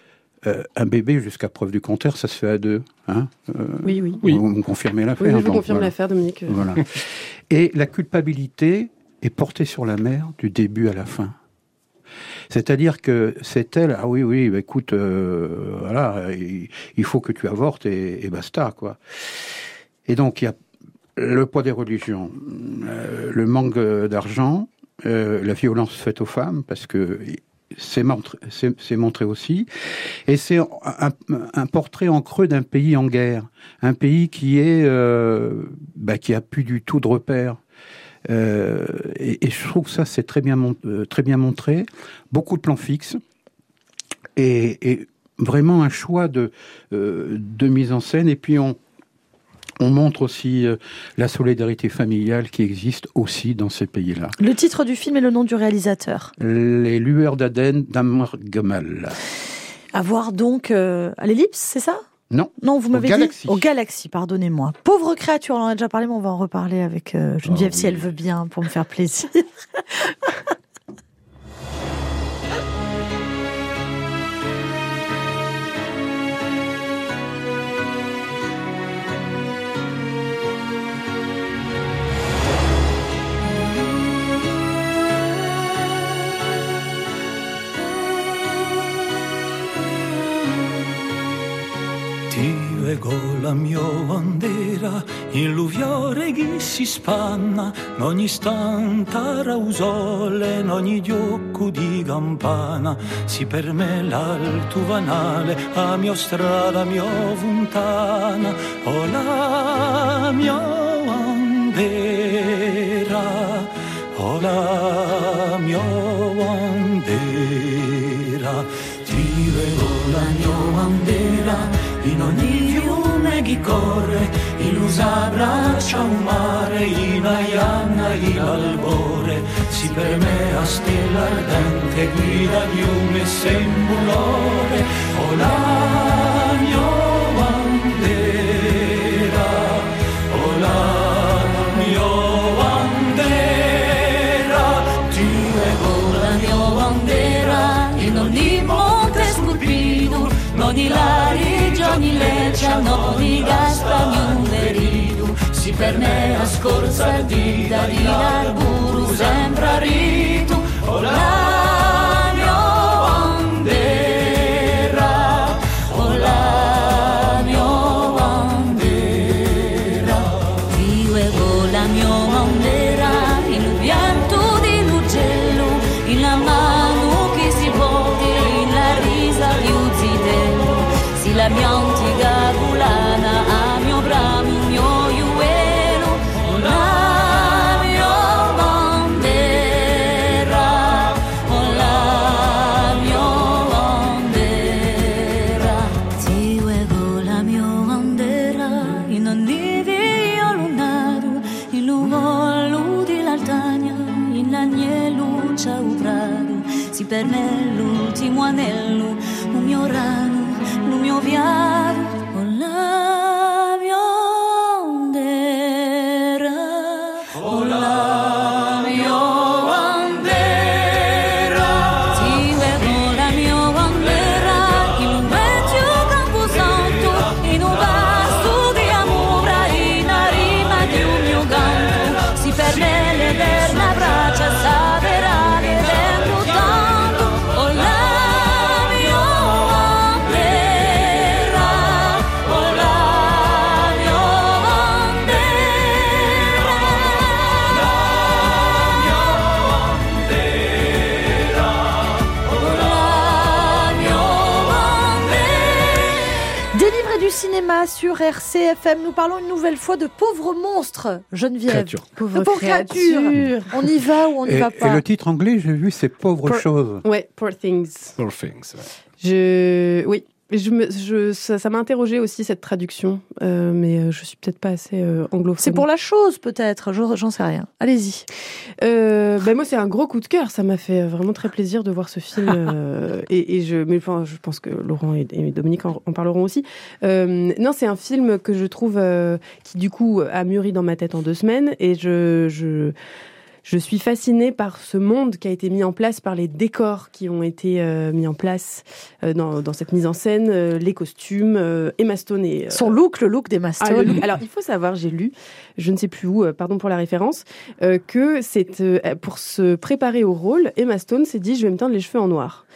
S4: euh, un bébé, jusqu'à preuve du contraire, ça se fait à deux. Hein Euh,
S2: Oui, oui.
S3: Oui.
S4: Vous me confirmez
S2: Oui,
S4: l'affaire
S2: je vous
S4: donc,
S2: confirme
S4: voilà.
S2: l'affaire, Dominique.
S4: Voilà. Et la culpabilité est portée sur la mère du début à la fin. C'est-à-dire que c'est elle, ah oui, oui, bah écoute, euh, voilà, il, faut que tu avortes et, basta, quoi. Et donc, il y a le poids des religions, euh, le manque d'argent, euh, la violence faite aux femmes, parce que c'est montré, aussi, et c'est un, portrait en creux d'un pays en guerre, un pays qui est, bah, qui a plus du tout de repères. Euh, et, et je trouve que ça c'est très bien, euh, très bien montré, beaucoup de plans fixes et, et vraiment un choix de, euh, de mise en scène. Et puis on, on montre aussi euh, la solidarité familiale qui existe aussi dans ces pays-là.
S1: Le titre du film et le nom du réalisateur.
S4: Les lueurs d'Aden d'Amr Gamal.
S1: À voir donc euh, à l'ellipse, c'est ça?
S4: Non,
S1: Non, vous m'avez dit
S4: Galaxy.
S1: au Galaxy, pardonnez-moi. Pauvre créature, on en a déjà parlé, mais on va en reparler avec euh, Geneviève
S3: Oh,
S1: si elle veut bien, pour me faire plaisir.
S6: Dio ego la mia bandera, in l'uviore che si spanna, in ogni istante rausole, in ogni diocco di campana, si per me l'alto vanale, a mia strada, mia fontana, o la mia bandera, o la mia bandera, Dio ego la mia bandera, in ogni fiume che corre, in usa braccia un mare, in aianna il albore, si per me a stella ardente guida di un sembulore, o la mia bandera, o la mia bandera, ti ego la mia bandera, in ogni monte scolpito, di lari, Johnny Leccia, Noni, Gaspagnu, Veridu, si pernea scorza di
S7: Darinarburu, sembra ritu, olà. Si
S1: cinéma sur RCFM, nous parlons une nouvelle fois de pauvres monstres, Geneviève.
S3: Créature.
S2: Pauvre
S1: pauvres créatures. On y va ou on n'y
S4: Et,
S1: va
S4: et
S1: pas
S4: le titre anglais, j'ai vu, c'est Pauvre
S2: Pour-
S4: chose.
S2: Ouais, Poor Things.
S3: Poor Things. ouais.
S2: Je, oui, je me, je, ça m'a interrogé aussi cette traduction, euh, mais euh, je suis peut-être pas assez euh, anglophone.
S1: C'est pour la chose peut-être, je- j'en sais rien. Allez-y.
S2: Euh, ben moi, c'est un gros coup de cœur. Ça m'a fait vraiment très plaisir de voir ce film. et, et je, mais enfin, je pense que Laurent et, et Dominique en, en parleront aussi. Non, c'est un film que je trouve qui du coup a mûri dans ma tête en deux semaines. Et je, je, je suis fascinée par ce monde qui a été mis en place, par les décors qui ont été euh, mis en place euh, dans, dans cette mise en scène, euh, les costumes. Euh, Emma Stone et euh,
S1: Son look, le look des
S2: ah, look. Alors, il faut savoir, j'ai lu, je ne sais plus où, euh, pardon pour la référence, euh, que c'est euh, pour se préparer au rôle, Emma Stone s'est dit, je vais me teindre les cheveux en noir.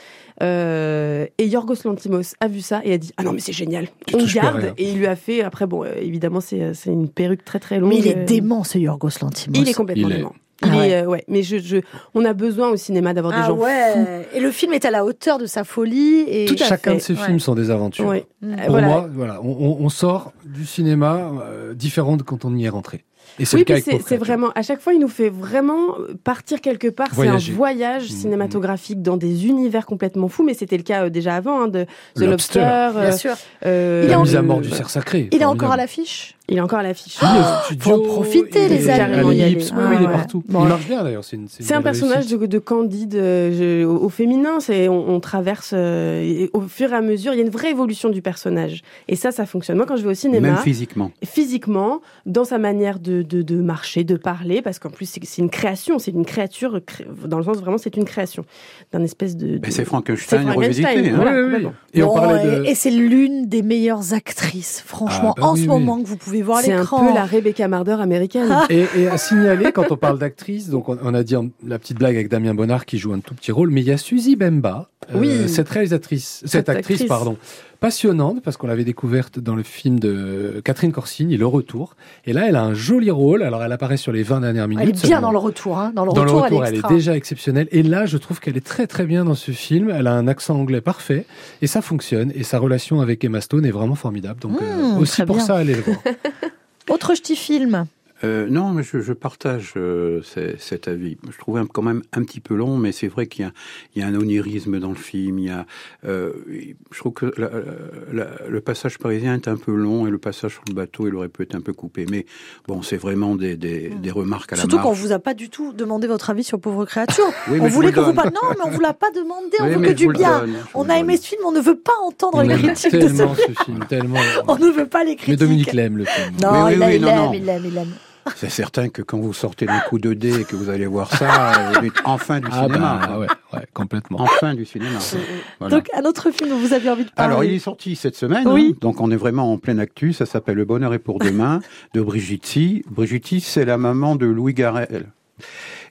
S2: Euh, et Yorgos Lantimos a vu ça et a dit ah non mais c'est génial
S3: Tu
S2: on garde et il lui a fait après bon euh, évidemment c'est c'est une perruque très très longue
S1: Mais il est dément ce Yorgos Lantimos.
S2: il est complètement
S3: Il est-
S2: dément
S1: Ah
S2: il
S1: ouais.
S2: est euh, ouais mais je, je on a besoin au cinéma d'avoir des
S1: Ah
S2: gens fous.
S1: ouais. Et le film est à la hauteur de sa folie. Et
S2: Tout à
S3: Chacun
S2: fait,
S3: de ces
S1: ouais.
S3: films sont des aventures.
S2: Ouais. Euh,
S3: Pour
S2: voilà.
S3: moi, voilà, on, sort du cinéma euh, différent de quand on y est rentré. Et c'est
S2: Oui,
S3: le cas
S2: puis
S3: avec
S2: c'est vraiment, à chaque fois, il nous fait vraiment partir quelque part. C'est un voyage
S3: Mhm.
S2: cinématographique dans des univers complètement fous, mais c'était le cas euh, déjà avant, hein, de The
S3: Lobster.
S2: Lobster. euh,
S1: Bien sûr.
S2: euh,
S1: Il est
S3: La
S1: en-
S3: mise à mort du
S2: voilà.
S3: cerf sacré.
S1: Il est encore à l'affiche?
S2: Il est encore à l'affiche.
S1: Ah,
S3: studio,
S1: faut en profiter, les amis.
S3: oui,
S2: Ah
S3: oui, il est
S2: ouais.
S3: partout.
S1: Bon.
S3: il marche bien d'ailleurs. C'est une, une
S2: C'est un personnage de, de Candide euh, je- au, au féminin. C'est on, on traverse euh, et au fur et à mesure. Il y a une vraie évolution du personnage. Et ça, ça fonctionne. Moi, quand je vais au cinéma,
S4: Même physiquement.
S2: physiquement, dans sa manière de, de, de marcher, de parler, parce qu'en plus c'est c'est une création, c'est une créature, cré- dans le sens vraiment c'est une création, d'un espèce de... de-
S4: Ben, c'est Frankenstein revisité. Hein.
S2: voilà,
S3: Oui, oui, oui. Et on
S1: Bon,
S3: parlait de.
S1: et, et c'est l'une des meilleures actrices, franchement,
S3: Ah, bah
S1: en
S3: oui,
S1: ce
S3: oui.
S1: moment que vous pouvez voir à
S2: C'est un
S1: l'écran.
S2: peu la Rebecca Marder américaine.
S3: Et, et à signaler, quand on parle d'actrice, donc on, on a dit en- la petite blague avec Damien Bonnard qui joue un tout petit rôle, mais il y a Suzy Bemba, euh, cette réalisatrice, cette,
S2: Cette
S3: actrice,
S2: actrice.
S3: pardon, passionnante parce qu'on l'avait découverte dans le film de Catherine Corsini, Le Retour. Et là, elle a un joli rôle. Alors, elle apparaît sur les 20 dernières minutes.
S1: Elle est bien
S3: seulement.
S1: dans le retour. Hein. Dans le
S3: Dans
S1: retour,
S3: le retour,
S1: elle
S3: elle
S1: est
S3: déjà exceptionnelle. Et là, je trouve qu'elle est très très bien dans ce film. Elle a un accent anglais parfait et ça fonctionne. Et sa relation avec Emma Stone est vraiment formidable. Donc euh,
S1: Mmh,
S3: aussi pour
S1: bien.
S3: ça, allez le voir.
S1: Autre ch'ti film.
S4: Euh, non, mais je, je partage euh, ce- cet avis. Je trouvais un- quand même un petit peu long, mais c'est vrai qu'il y a, il y a un onirisme dans le film. Il y a, euh, je trouve que la- la- le passage parisien est un peu long et le passage sur le bateau, il aurait pu être un peu coupé. Mais bon, c'est vraiment des, des, des remarques à la
S1: Surtout qu'on vous a pas du tout demandé votre avis sur Pauvre Créature.
S4: Oui,
S1: on voulait
S4: vous
S1: que vous parliez. Non, mais on vous l'a pas demandé. On
S4: Oui,
S1: veut que du bien.
S4: donne,
S1: On a aimé ce film, on ne veut pas entendre
S3: On
S1: les critiques de ce
S3: tellement ce film, tellement.
S1: On ne veut pas les critiques.
S3: Mais Dominique l'aime le film.
S1: Non,
S4: Oui,
S1: il,
S4: oui,
S1: il
S4: non,
S1: aime,
S4: non.
S1: il aime, il aime.
S4: C'est certain que quand vous sortez d'un coup de dé et que vous allez voir ça, vous dites enfin du
S3: Ah
S4: cinéma.
S3: bah ouais, ouais, complètement.
S4: Enfin du cinéma. Voilà.
S1: Donc, un autre film dont vous aviez envie de parler.
S4: Alors, il est sorti cette semaine,
S1: Oui.
S4: hein, donc on est vraiment en pleine actu. Ça s'appelle Le bonheur est pour demain de Brigitte Si, c'est la maman de Louis Garrel.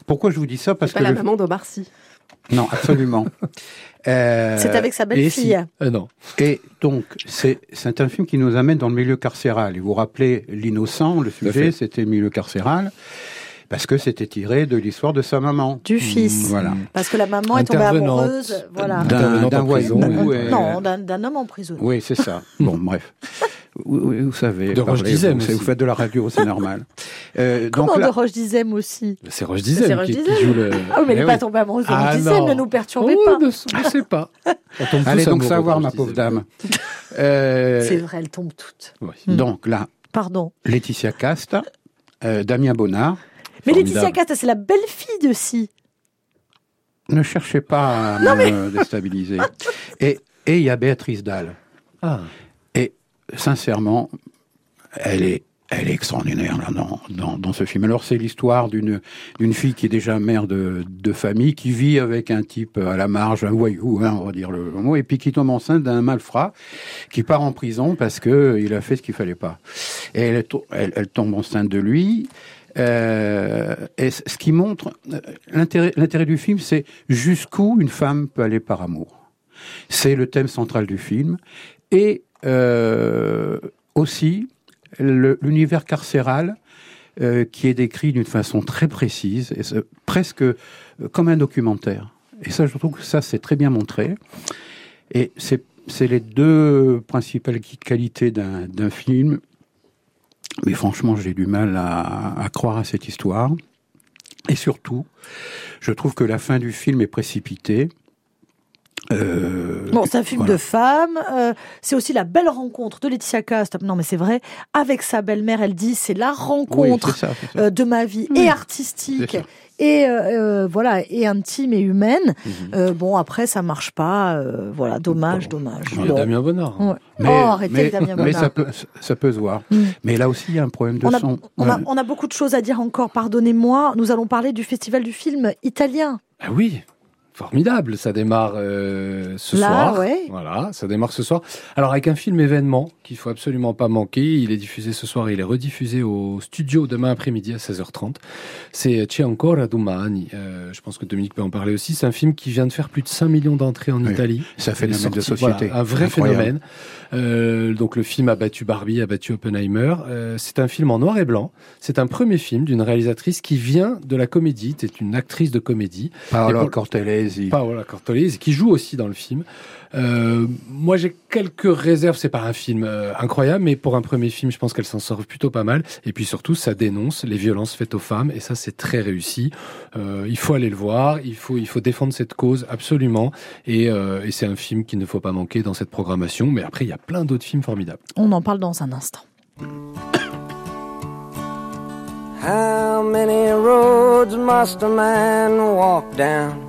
S4: Pourquoi je vous dis ça? Parce
S2: C'est
S4: que
S2: pas la
S4: le-
S2: maman d'Omar Sy.
S4: non, absolument. Euh,
S1: C'est avec sa belle-fille.
S3: si- euh, non.
S4: Et donc, c'est c'est un film qui nous amène dans le milieu carcéral. Et vous vous rappelez l'innocent, le sujet, c'était le milieu carcéral. parce que c'était tiré de l'histoire de sa maman.
S1: Du fils.
S4: Voilà.
S1: Parce que la maman est tombée amoureuse. Voilà.
S4: D'un
S3: en prison, ouais.
S4: et-
S1: Non, d'un d'un homme emprisonné.
S4: Oui, c'est ça. Bon, bref. Vous, vous- vous savez.
S3: De Roche Dizem
S4: vous, vous faites de la radio, c'est normal. Euh,
S1: Comment
S4: donc
S1: de Roche Dizem aussi?
S3: C'est Roche
S2: C'est
S3: Dizem
S2: Roche
S3: qui, qui
S2: Dizem.
S3: joue le.
S1: Ah oui, mais elle
S4: Eh
S1: n'est pas
S4: oui.
S1: tombée amoureuse de
S3: Ah,
S1: Roche Dizem, ne nous perturbez
S3: Oh,
S1: pas.
S3: ne- Je sais pas. On tombe tous
S4: allez donc
S3: amoureux
S4: savoir,
S3: de
S4: ma
S3: Roche
S4: pauvre
S3: Dizem.
S4: dame. Euh,
S1: C'est vrai, elle tombe toute.
S3: Oui.
S1: Hmm.
S4: donc là,
S1: Pardon.
S4: Laetitia Cast, euh, Damien Bonnard.
S1: Mais
S3: Formidable.
S1: Laetitia Casta, c'est la belle-fille de Si.
S4: Ne cherchez pas à me déstabiliser. Et et il y a Béatrice Dalle.
S3: Ah.
S4: Sincèrement, elle est, elle est extraordinaire dans, dans, ce film. Alors c'est l'histoire d'une d'une fille qui est déjà mère de, de famille, qui vit avec un type à la marge, un voyou, hein, on va dire le mot, et puis qui tombe enceinte d'un malfrat qui part en prison parce que il a fait ce qu'il fallait pas. Et elle, elle, tombe enceinte de lui. Euh, et ce qui montre euh, l'intérêt du film, c'est jusqu'où une femme peut aller par amour. C'est le thème central du film. Et aussi le- l'univers carcéral euh, qui est décrit d'une façon très précise, presque euh, comme un documentaire. Et ça, je trouve que ça, c'est très bien montré. Et c'est les deux principales qualités d'un film. Mais franchement, j'ai du mal à croire à cette histoire. Et surtout, je trouve que la fin du film est précipitée. Euh,
S1: Bon, c'est un film
S4: voilà.
S1: de femme. euh, c'est aussi la belle rencontre de Laetitia Casta. Non, mais c'est vrai. Avec sa belle-mère, elle dit c'est la rencontre
S4: ça,
S1: euh, de ma vie
S4: Oui.
S1: et artistique et voilà et intime et humaine.
S4: Mhm.
S1: Euh, bon, après ça marche pas. euh, voilà, dommage,
S4: Bon.
S1: dommage.
S3: Il y a
S1: Bon.
S3: Damien Bonnard.
S1: Ouais.
S4: Mais,
S1: oh, arrêtez
S4: mais,
S1: Damien
S4: mais
S1: Bonnard.
S4: ça peut, ça peut se voir.
S1: Mm.
S4: Mais là aussi, il y a un problème de
S1: On a,
S4: son.
S1: on, a,
S4: Ouais.
S1: on a beaucoup de choses à dire encore, pardonnez-moi. Nous allons parler du festival du film italien.
S3: Ah oui, formidable. Ça démarre euh, ce
S1: Là,
S3: soir.
S1: ouais.
S3: Voilà, ça démarre ce soir. Alors avec un film événement qu'il faut absolument pas manquer. Il est diffusé ce soir et il est rediffusé au studio demain après-midi à 16h30. C'est C'è ancora domani. Euh, je pense que Dominique peut en parler aussi. C'est un film qui vient de faire plus de 5 millions d'entrées en
S4: Oui.
S3: Italie.
S4: Ça fait phénomène de société.
S3: voilà, un vrai
S4: Incroyable.
S3: phénomène. Euh, donc le film a battu Barbie, a battu Oppenheimer. Euh, c'est un film en noir et blanc. C'est un premier film d'une réalisatrice qui vient de la comédie. C'est une actrice de comédie.
S4: Paolo
S3: Et pour-
S4: Cortellesi.
S3: Paola Cortolese, qui joue aussi dans le film. Euh, moi, j'ai quelques réserves. C'est pas un film euh, incroyable, mais pour un premier film, je pense qu'elle s'en sort plutôt pas mal. Et puis surtout, ça dénonce les violences faites aux femmes, et ça, c'est très réussi. Euh, il faut aller le voir. Il faut, il faut défendre cette cause absolument. Et, euh, et c'est un film qu'il ne faut pas manquer dans cette programmation. Mais après, il y a plein d'autres films formidables.
S1: On en parle dans un instant.
S8: How many roads must a man walk down?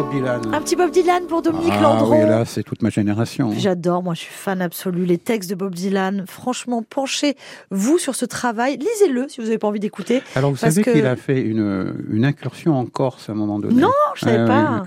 S4: Bob Dylan.
S1: Un petit Bob Dylan pour Dominique
S4: ah
S1: Landron.
S4: oui, là, c'est toute ma génération.
S1: J'adore, moi je suis fan absolu. Les textes de Bob Dylan, franchement, penchez-vous sur ce travail. Lisez-le si vous n'avez pas envie d'écouter.
S4: Alors, vous savez qu'il a fait une, une incursion en Corse à un moment donné
S1: Non, je savais
S4: Ouais,
S1: pas.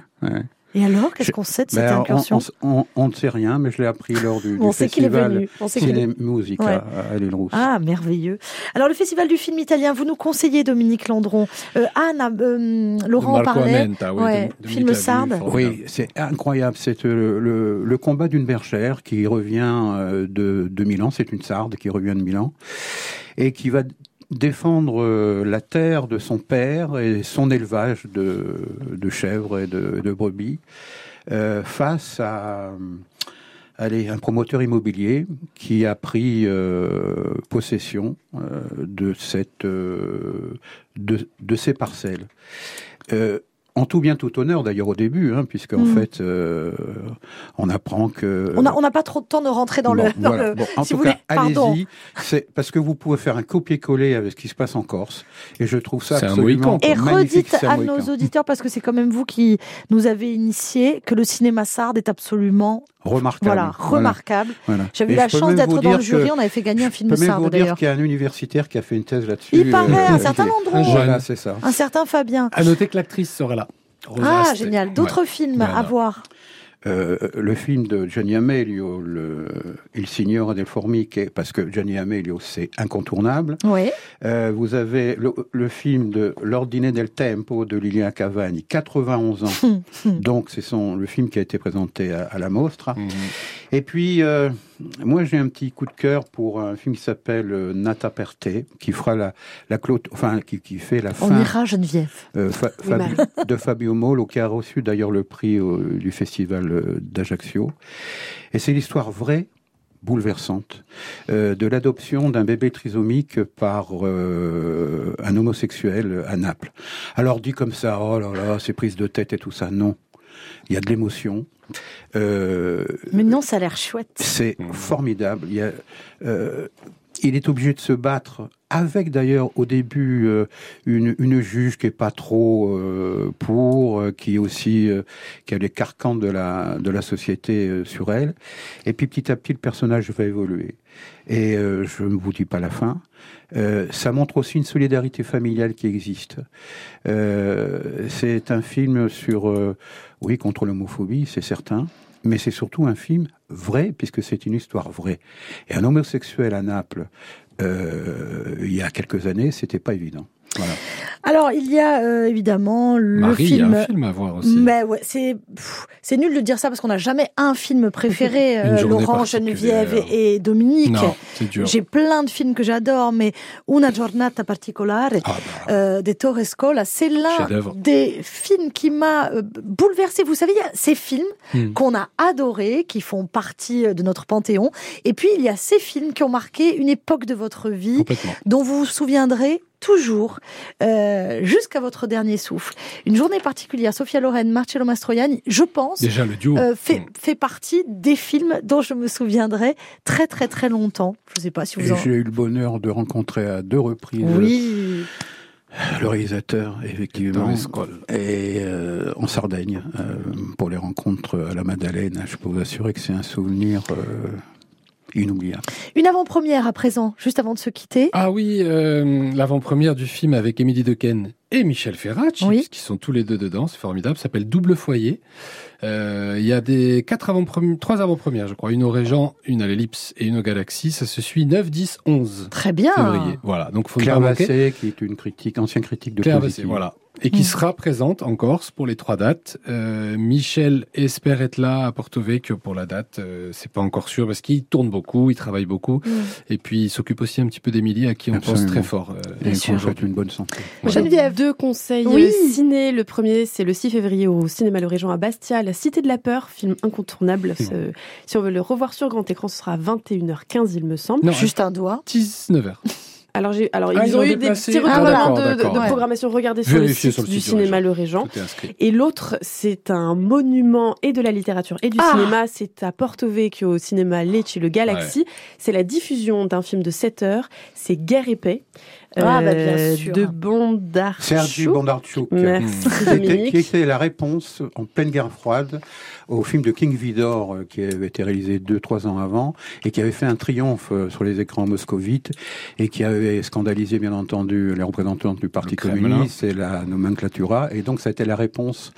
S1: Et alors, qu'est-ce qu'on sait de
S4: Ben,
S1: cette
S4: on-
S1: incursion
S4: on, on- on ne sait rien, mais je l'ai appris lors du,
S1: On
S4: du
S1: sait qu'il est
S4: festival
S1: venu. On sait qu'il est-
S4: Ciné Musique
S1: Ouais.
S4: à, à l'île Rousse.
S1: Ah, merveilleux. Alors, le Festival du film italien, vous nous conseillez, Dominique Landron. Euh, Anne, euh, Laurent en parlait.
S3: Amenta, oui,
S1: Ouais,
S3: Dominique
S1: film sarde.
S4: Oui, c'est incroyable. C'est euh, le, le- le combat d'une bergère qui revient euh, de, de Milan. C'est une sarde qui revient de Milan et qui va défendre euh, la terre de son père et son élevage de, chèvres et de, brebis euh, face à un promoteur immobilier qui a pris euh, possession de, cette, de ces parcelles. En tout bien tout honneur d'ailleurs au début, hein, puisque en
S1: Mhm.
S4: fait euh, on apprend que
S1: On n'a on pas trop de temps de rentrer dans
S4: Bon,
S1: le. dans
S4: voilà.
S1: le-
S4: Bon, en
S1: si
S4: tout
S1: vous
S4: cas, allez-y. C'est parce que vous pouvez faire un copier-coller avec ce qui se passe en Corse, et je trouve ça absolument
S3: Mohican.
S1: Et
S4: magnifique.
S1: redites à nos auditeurs, parce que c'est quand même vous qui nous avez initié, que le cinéma sarde est absolument
S4: remarquable.
S1: voilà, remarquable.
S4: Voilà.
S1: J'avais eu la
S4: je
S1: chance d'être dans le jury, on avait fait gagner un
S4: Je
S1: film
S4: peux même vous dire qu'il y a un universitaire qui a fait une thèse là-dessus.
S1: Il paraît, un
S4: qui-
S1: certain.
S3: Un jeune.
S4: Voilà, c'est ça.
S1: Un certain Fabien.
S3: À noter que l'actrice sera là. Rosa
S1: Ah, génial. D'autres
S3: Ouais.
S1: films
S3: Voilà.
S1: à voir.
S4: Euh, le film de Gianni Amelio, le, Il Signore del Formiche, parce que Gianni Amelio, c'est incontournable.
S1: Oui.
S4: Euh, vous avez le, le film de L'Ordine del Tempo de Liliana Cavani, 91 ans. Donc, c'est son, le film qui a été présenté à, à la Mostra.
S3: Mhm.
S4: Et puis, euh, moi, j'ai un petit coup de cœur pour un film qui s'appelle euh, Nata Perte, qui fera la, la clôt, enfin, qui, qui fait la
S1: On
S4: fin
S1: ira, Geneviève.
S4: euh, Fa-
S1: Oui,
S4: Fabi- de Fabio Molo, qui a reçu d'ailleurs le prix euh, du festival d'Ajaccio. Et c'est l'histoire vraie, bouleversante, euh, de l'adoption d'un bébé trisomique par euh, un homosexuel à Naples. Alors dit comme ça, oh là là, c'est prise de tête et tout ça. Non, il y a de l'émotion. Euh,
S1: Mais non, ça a l'air chouette.
S4: c'est formidable. Il, y a, euh, il est obligé de se battre avec d'ailleurs au début euh, une, juge qui est pas trop euh, pour, euh, qui est aussi qui a les carcans de la de la société sur elle. Et puis petit à petit le personnage va évoluer. Et je ne vous dis pas la fin. Ça montre aussi une solidarité familiale qui existe. C'est un film sur, oui, contre l'homophobie, c'est certain, mais c'est surtout un film vrai, puisque c'est une histoire vraie. Et un homosexuel à Naples, euh, il y a quelques années, c'était pas évident. Voilà.
S1: Alors, il y a euh, évidemment le
S3: Marie, il y a
S1: film.
S3: un film à voir aussi.
S1: Mais ouais, c'est c'est nul de dire ça parce qu'on n'a jamais un film préféré, euh, Laurent. Geneviève et, et Dominique. J'ai plein de films que j'adore, mais Una giornata particolare
S3: Ah bah,
S1: euh, de Torres Scola, c'est l'un des films qui m'a euh, bouleversé. Vous savez, il y a ces films
S3: Hmm.
S1: qu'on a adorés, qui font partie de notre panthéon, et puis il y a ces films qui ont marqué une époque de votre vie, dont vous vous souviendrez toujours euh, jusqu'à votre dernier souffle. Une journée particulière, Sofia Loren, Marcello Mastroianni, je pense,
S3: Déjà le duo.
S1: euh, fait,
S3: Mm.
S1: fait partie des films dont je me souviendrai très très très longtemps. Je ne sais pas si vous en...
S4: j'ai eu le bonheur de rencontrer à deux reprises
S1: Oui,
S4: le réalisateur, effectivement, et euh, en Sardaigne, euh, pour les rencontres à la Madeleine. Je peux vous assurer que c'est un souvenir inoubliable.
S1: une avant-première à présent, juste avant de se quitter.
S3: Ah oui, euh, l'avant-première du film avec Émilie Dequesne et Michel Ferracci,
S1: Oui.
S3: qui sont tous les deux dedans, c'est formidable, ça s'appelle Double Foyer. Euh, Il y a des quatre avant trois avant-premières, je crois, une au Régent, une à l'Ellipse et une au Galaxy. Ça se suit 9, 10, 11
S1: Très bien.
S3: février. Voilà, donc faut
S4: Claire. Vassé, qui est une critique, ancienne critique de
S3: Claire. Vassé, voilà. et qui
S1: Mm.
S3: sera présente en Corse pour les trois dates. Euh, Michel espère être là à Porto Vecchio pour la date. Euh, c'est pas encore sûr parce qu'il tourne beaucoup, il travaille beaucoup, et puis il s'occupe aussi un petit peu d'Émilie à qui on
S4: Absolument.
S3: pense très fort. euh,
S4: Et qu'on souhaite une bonne santé.
S2: J'ai
S1: Geneviève.
S2: Deux conseils
S1: Oui.
S2: euh, ciné. Le premier, c'est le 6 février au cinéma Le Régent à Bastia, La Cité de la Peur, film incontournable. Ce- Si on veut le revoir sur grand écran, ce sera à 21h15, il me semble.
S3: Non,
S1: Juste un doigt.
S3: 19h.
S2: Alors, j'ai, alors
S3: Ah,
S2: ils,
S3: ils
S2: ont
S3: ont
S2: eu des petits
S3: Ah, d'accord,
S2: de, programmation. Regardez sur le site,
S3: sur le
S2: du
S3: site du
S2: cinéma. Le Régent. Et l'autre, c'est un monument et de la littérature et du
S1: Ah.
S2: cinéma. C'est à Porto Vecchio, au cinéma Lecce, le Galaxy. C'est la diffusion d'un film de 7 heures. C'est Guerre et paix.
S1: Ah, bah, bien
S2: euh,
S1: sûr.
S2: De Bondarchuk.
S4: Sergi Bondarchuk.
S2: Merci.
S4: C'était- qui était la réponse en pleine guerre froide au film de King Vidor euh, qui avait été réalisé deux trois ans avant et qui avait fait un triomphe euh, sur les écrans moscovites et qui avait scandalisé bien entendu les représentants du Parti communiste et la nomenclatura et donc ça a été la réponse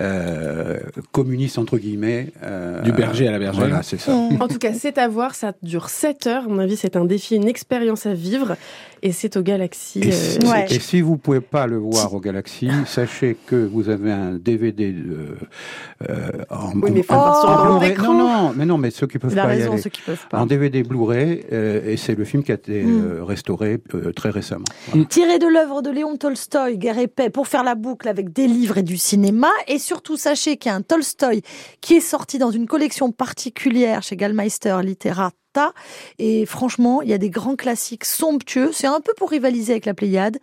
S4: euh, communiste entre guillemets euh,
S3: Du berger à la bergère.
S4: Voilà, c'est ça.
S2: En tout cas, c'est à voir. Ça dure 7 heures. À mon avis, c'est un défi, une expérience à vivre. Et c'est au Galaxy.
S4: Et,
S2: euh,
S4: si-
S1: Ouais.
S4: et si vous pouvez pas le voir au Galaxy, sachez que vous avez un DVD de, euh, en,
S2: Oui, mais
S4: en- en Blu-ray. Non, non, mais non, mais ceux qui peuvent pas y
S1: raison,
S4: aller.
S1: ceux qui peuvent pas.
S4: En DVD Blu-ray, euh, et c'est le film qui a été
S1: Mm.
S4: euh, restauré euh, très récemment. Voilà.
S1: Tiré de l'œuvre de Léon Tolstoï, Guerre et paix, pour faire la boucle avec des livres et du cinéma. Et surtout, sachez qu'il y a un Tolstoï qui est sorti dans une collection particulière chez Gallmeister Literata. Et franchement, il y a des grands classiques somptueux. C'est un peu pour rivaliser avec la Pléiade,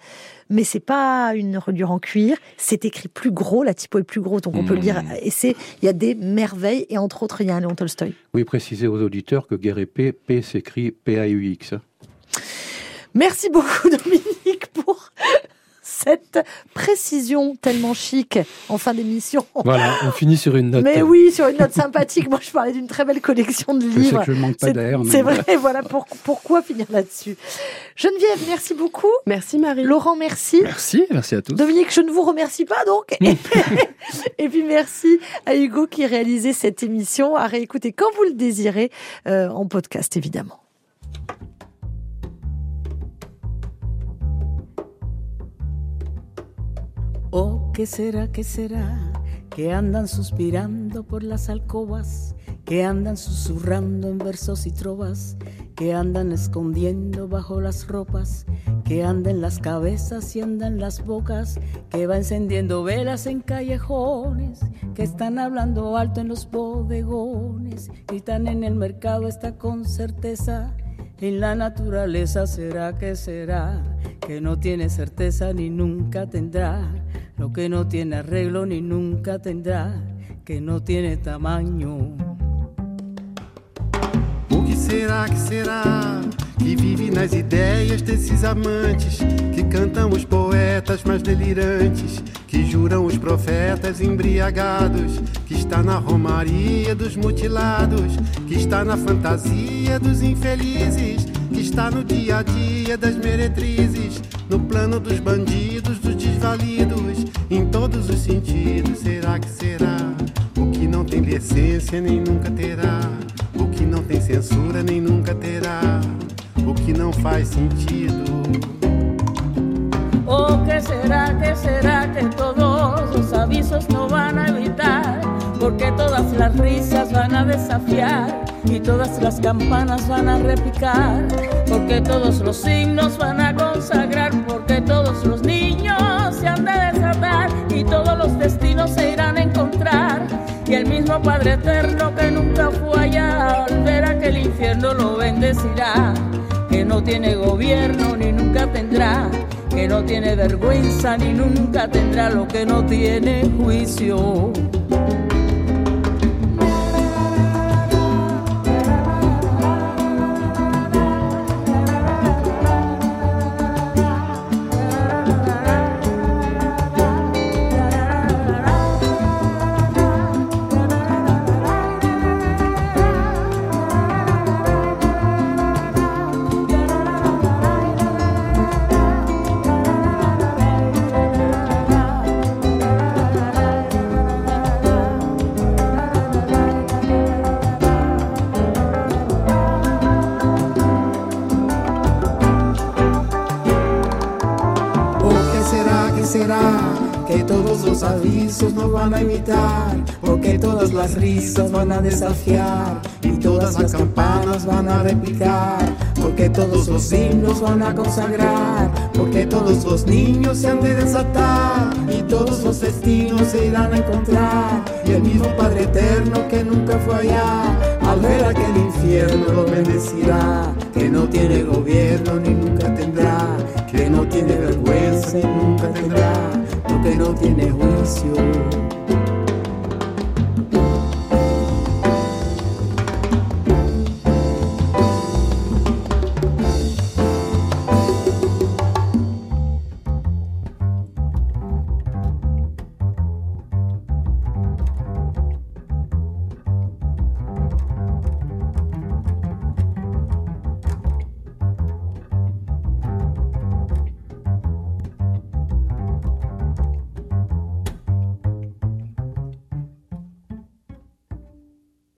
S1: mais c'est pas une reliure en cuir. C'est écrit plus gros, la typo est plus gros, donc on peut le lire. Et c'est, il y a des merveilles. Et entre autres, il y a un Léon Tolstoï.
S4: Oui, précisez aux auditeurs que Guerre et Paix, P s'écrit P-A-U-X.
S1: Merci beaucoup, Dominique, pour cette précision tellement chic en fin d'émission.
S3: Voilà, on finit sur une note.
S1: Mais oui, sur une note sympathique. Moi, je parlais d'une très belle collection de
S4: Je sais
S1: livres.
S4: que je ne manque pas
S1: C'est
S4: d'air.
S1: c'est vrai, voilà pour- pourquoi finir là-dessus? Geneviève, merci beaucoup.
S2: Merci Marie.
S1: Laurent, merci.
S3: Merci, merci à tous.
S1: Dominique, je ne vous remercie pas donc. Et, et puis merci à Hugo qui réalisait cette émission, à réécouter quand vous le désirez, euh, en podcast évidemment.
S9: Oh, ¿qué será, qué será? Que andan suspirando por las alcobas, que andan susurrando en versos y trovas, que andan escondiendo bajo las ropas, que andan las cabezas y andan las bocas, que va encendiendo velas en callejones, que están hablando alto en los bodegones, gritan en el mercado está con certeza. En la naturaleza será que será, que no tiene certeza ni nunca tendrá, lo que no tiene arreglo ni nunca tendrá, que no tiene tamaño.
S10: O que será que será que vive nas ideias desses amantes que cantam os poetas mais delirantes, que juram os profetas embriagados, que está na romaria dos mutilados, que está na fantasia dos infelizes, está no dia a dia das meretrizes, no plano dos bandidos, dos desvalidos, em todos os sentidos. Será que será o que não tem decência nem nunca terá? O que não tem censura nem nunca terá. O que não faz sentido.
S9: Oh, ¿qué será, qué será que todos los avisos van a evitar? Porque todas las risas van a desafiar y todas las campanas van a repicar. Porque todos los signos van a consagrar, porque todos los niños se han de desatar y todos los destinos se irán a encontrar. Y el mismo Padre Eterno que nunca fue allá, al ver aquel infierno lo bendecirá. Que no tiene gobierno ni nunca tendrá que no tiene vergüenza ni nunca tendrá lo que no tiene juicio.
S11: Avisos nos van a imitar, porque todas las risas van a desafiar y todas las campanas van a repicar, porque todos los himnos van a consagrar, porque todos los niños se han de desatar y todos los destinos se irán a encontrar y el mismo Padre eterno que nunca fue allá, al ver aquel infierno lo bendecirá, que no tiene gobierno ni nunca tendrá, que no tiene vergüenza ni nunca tendrá, porque no tiene juicio.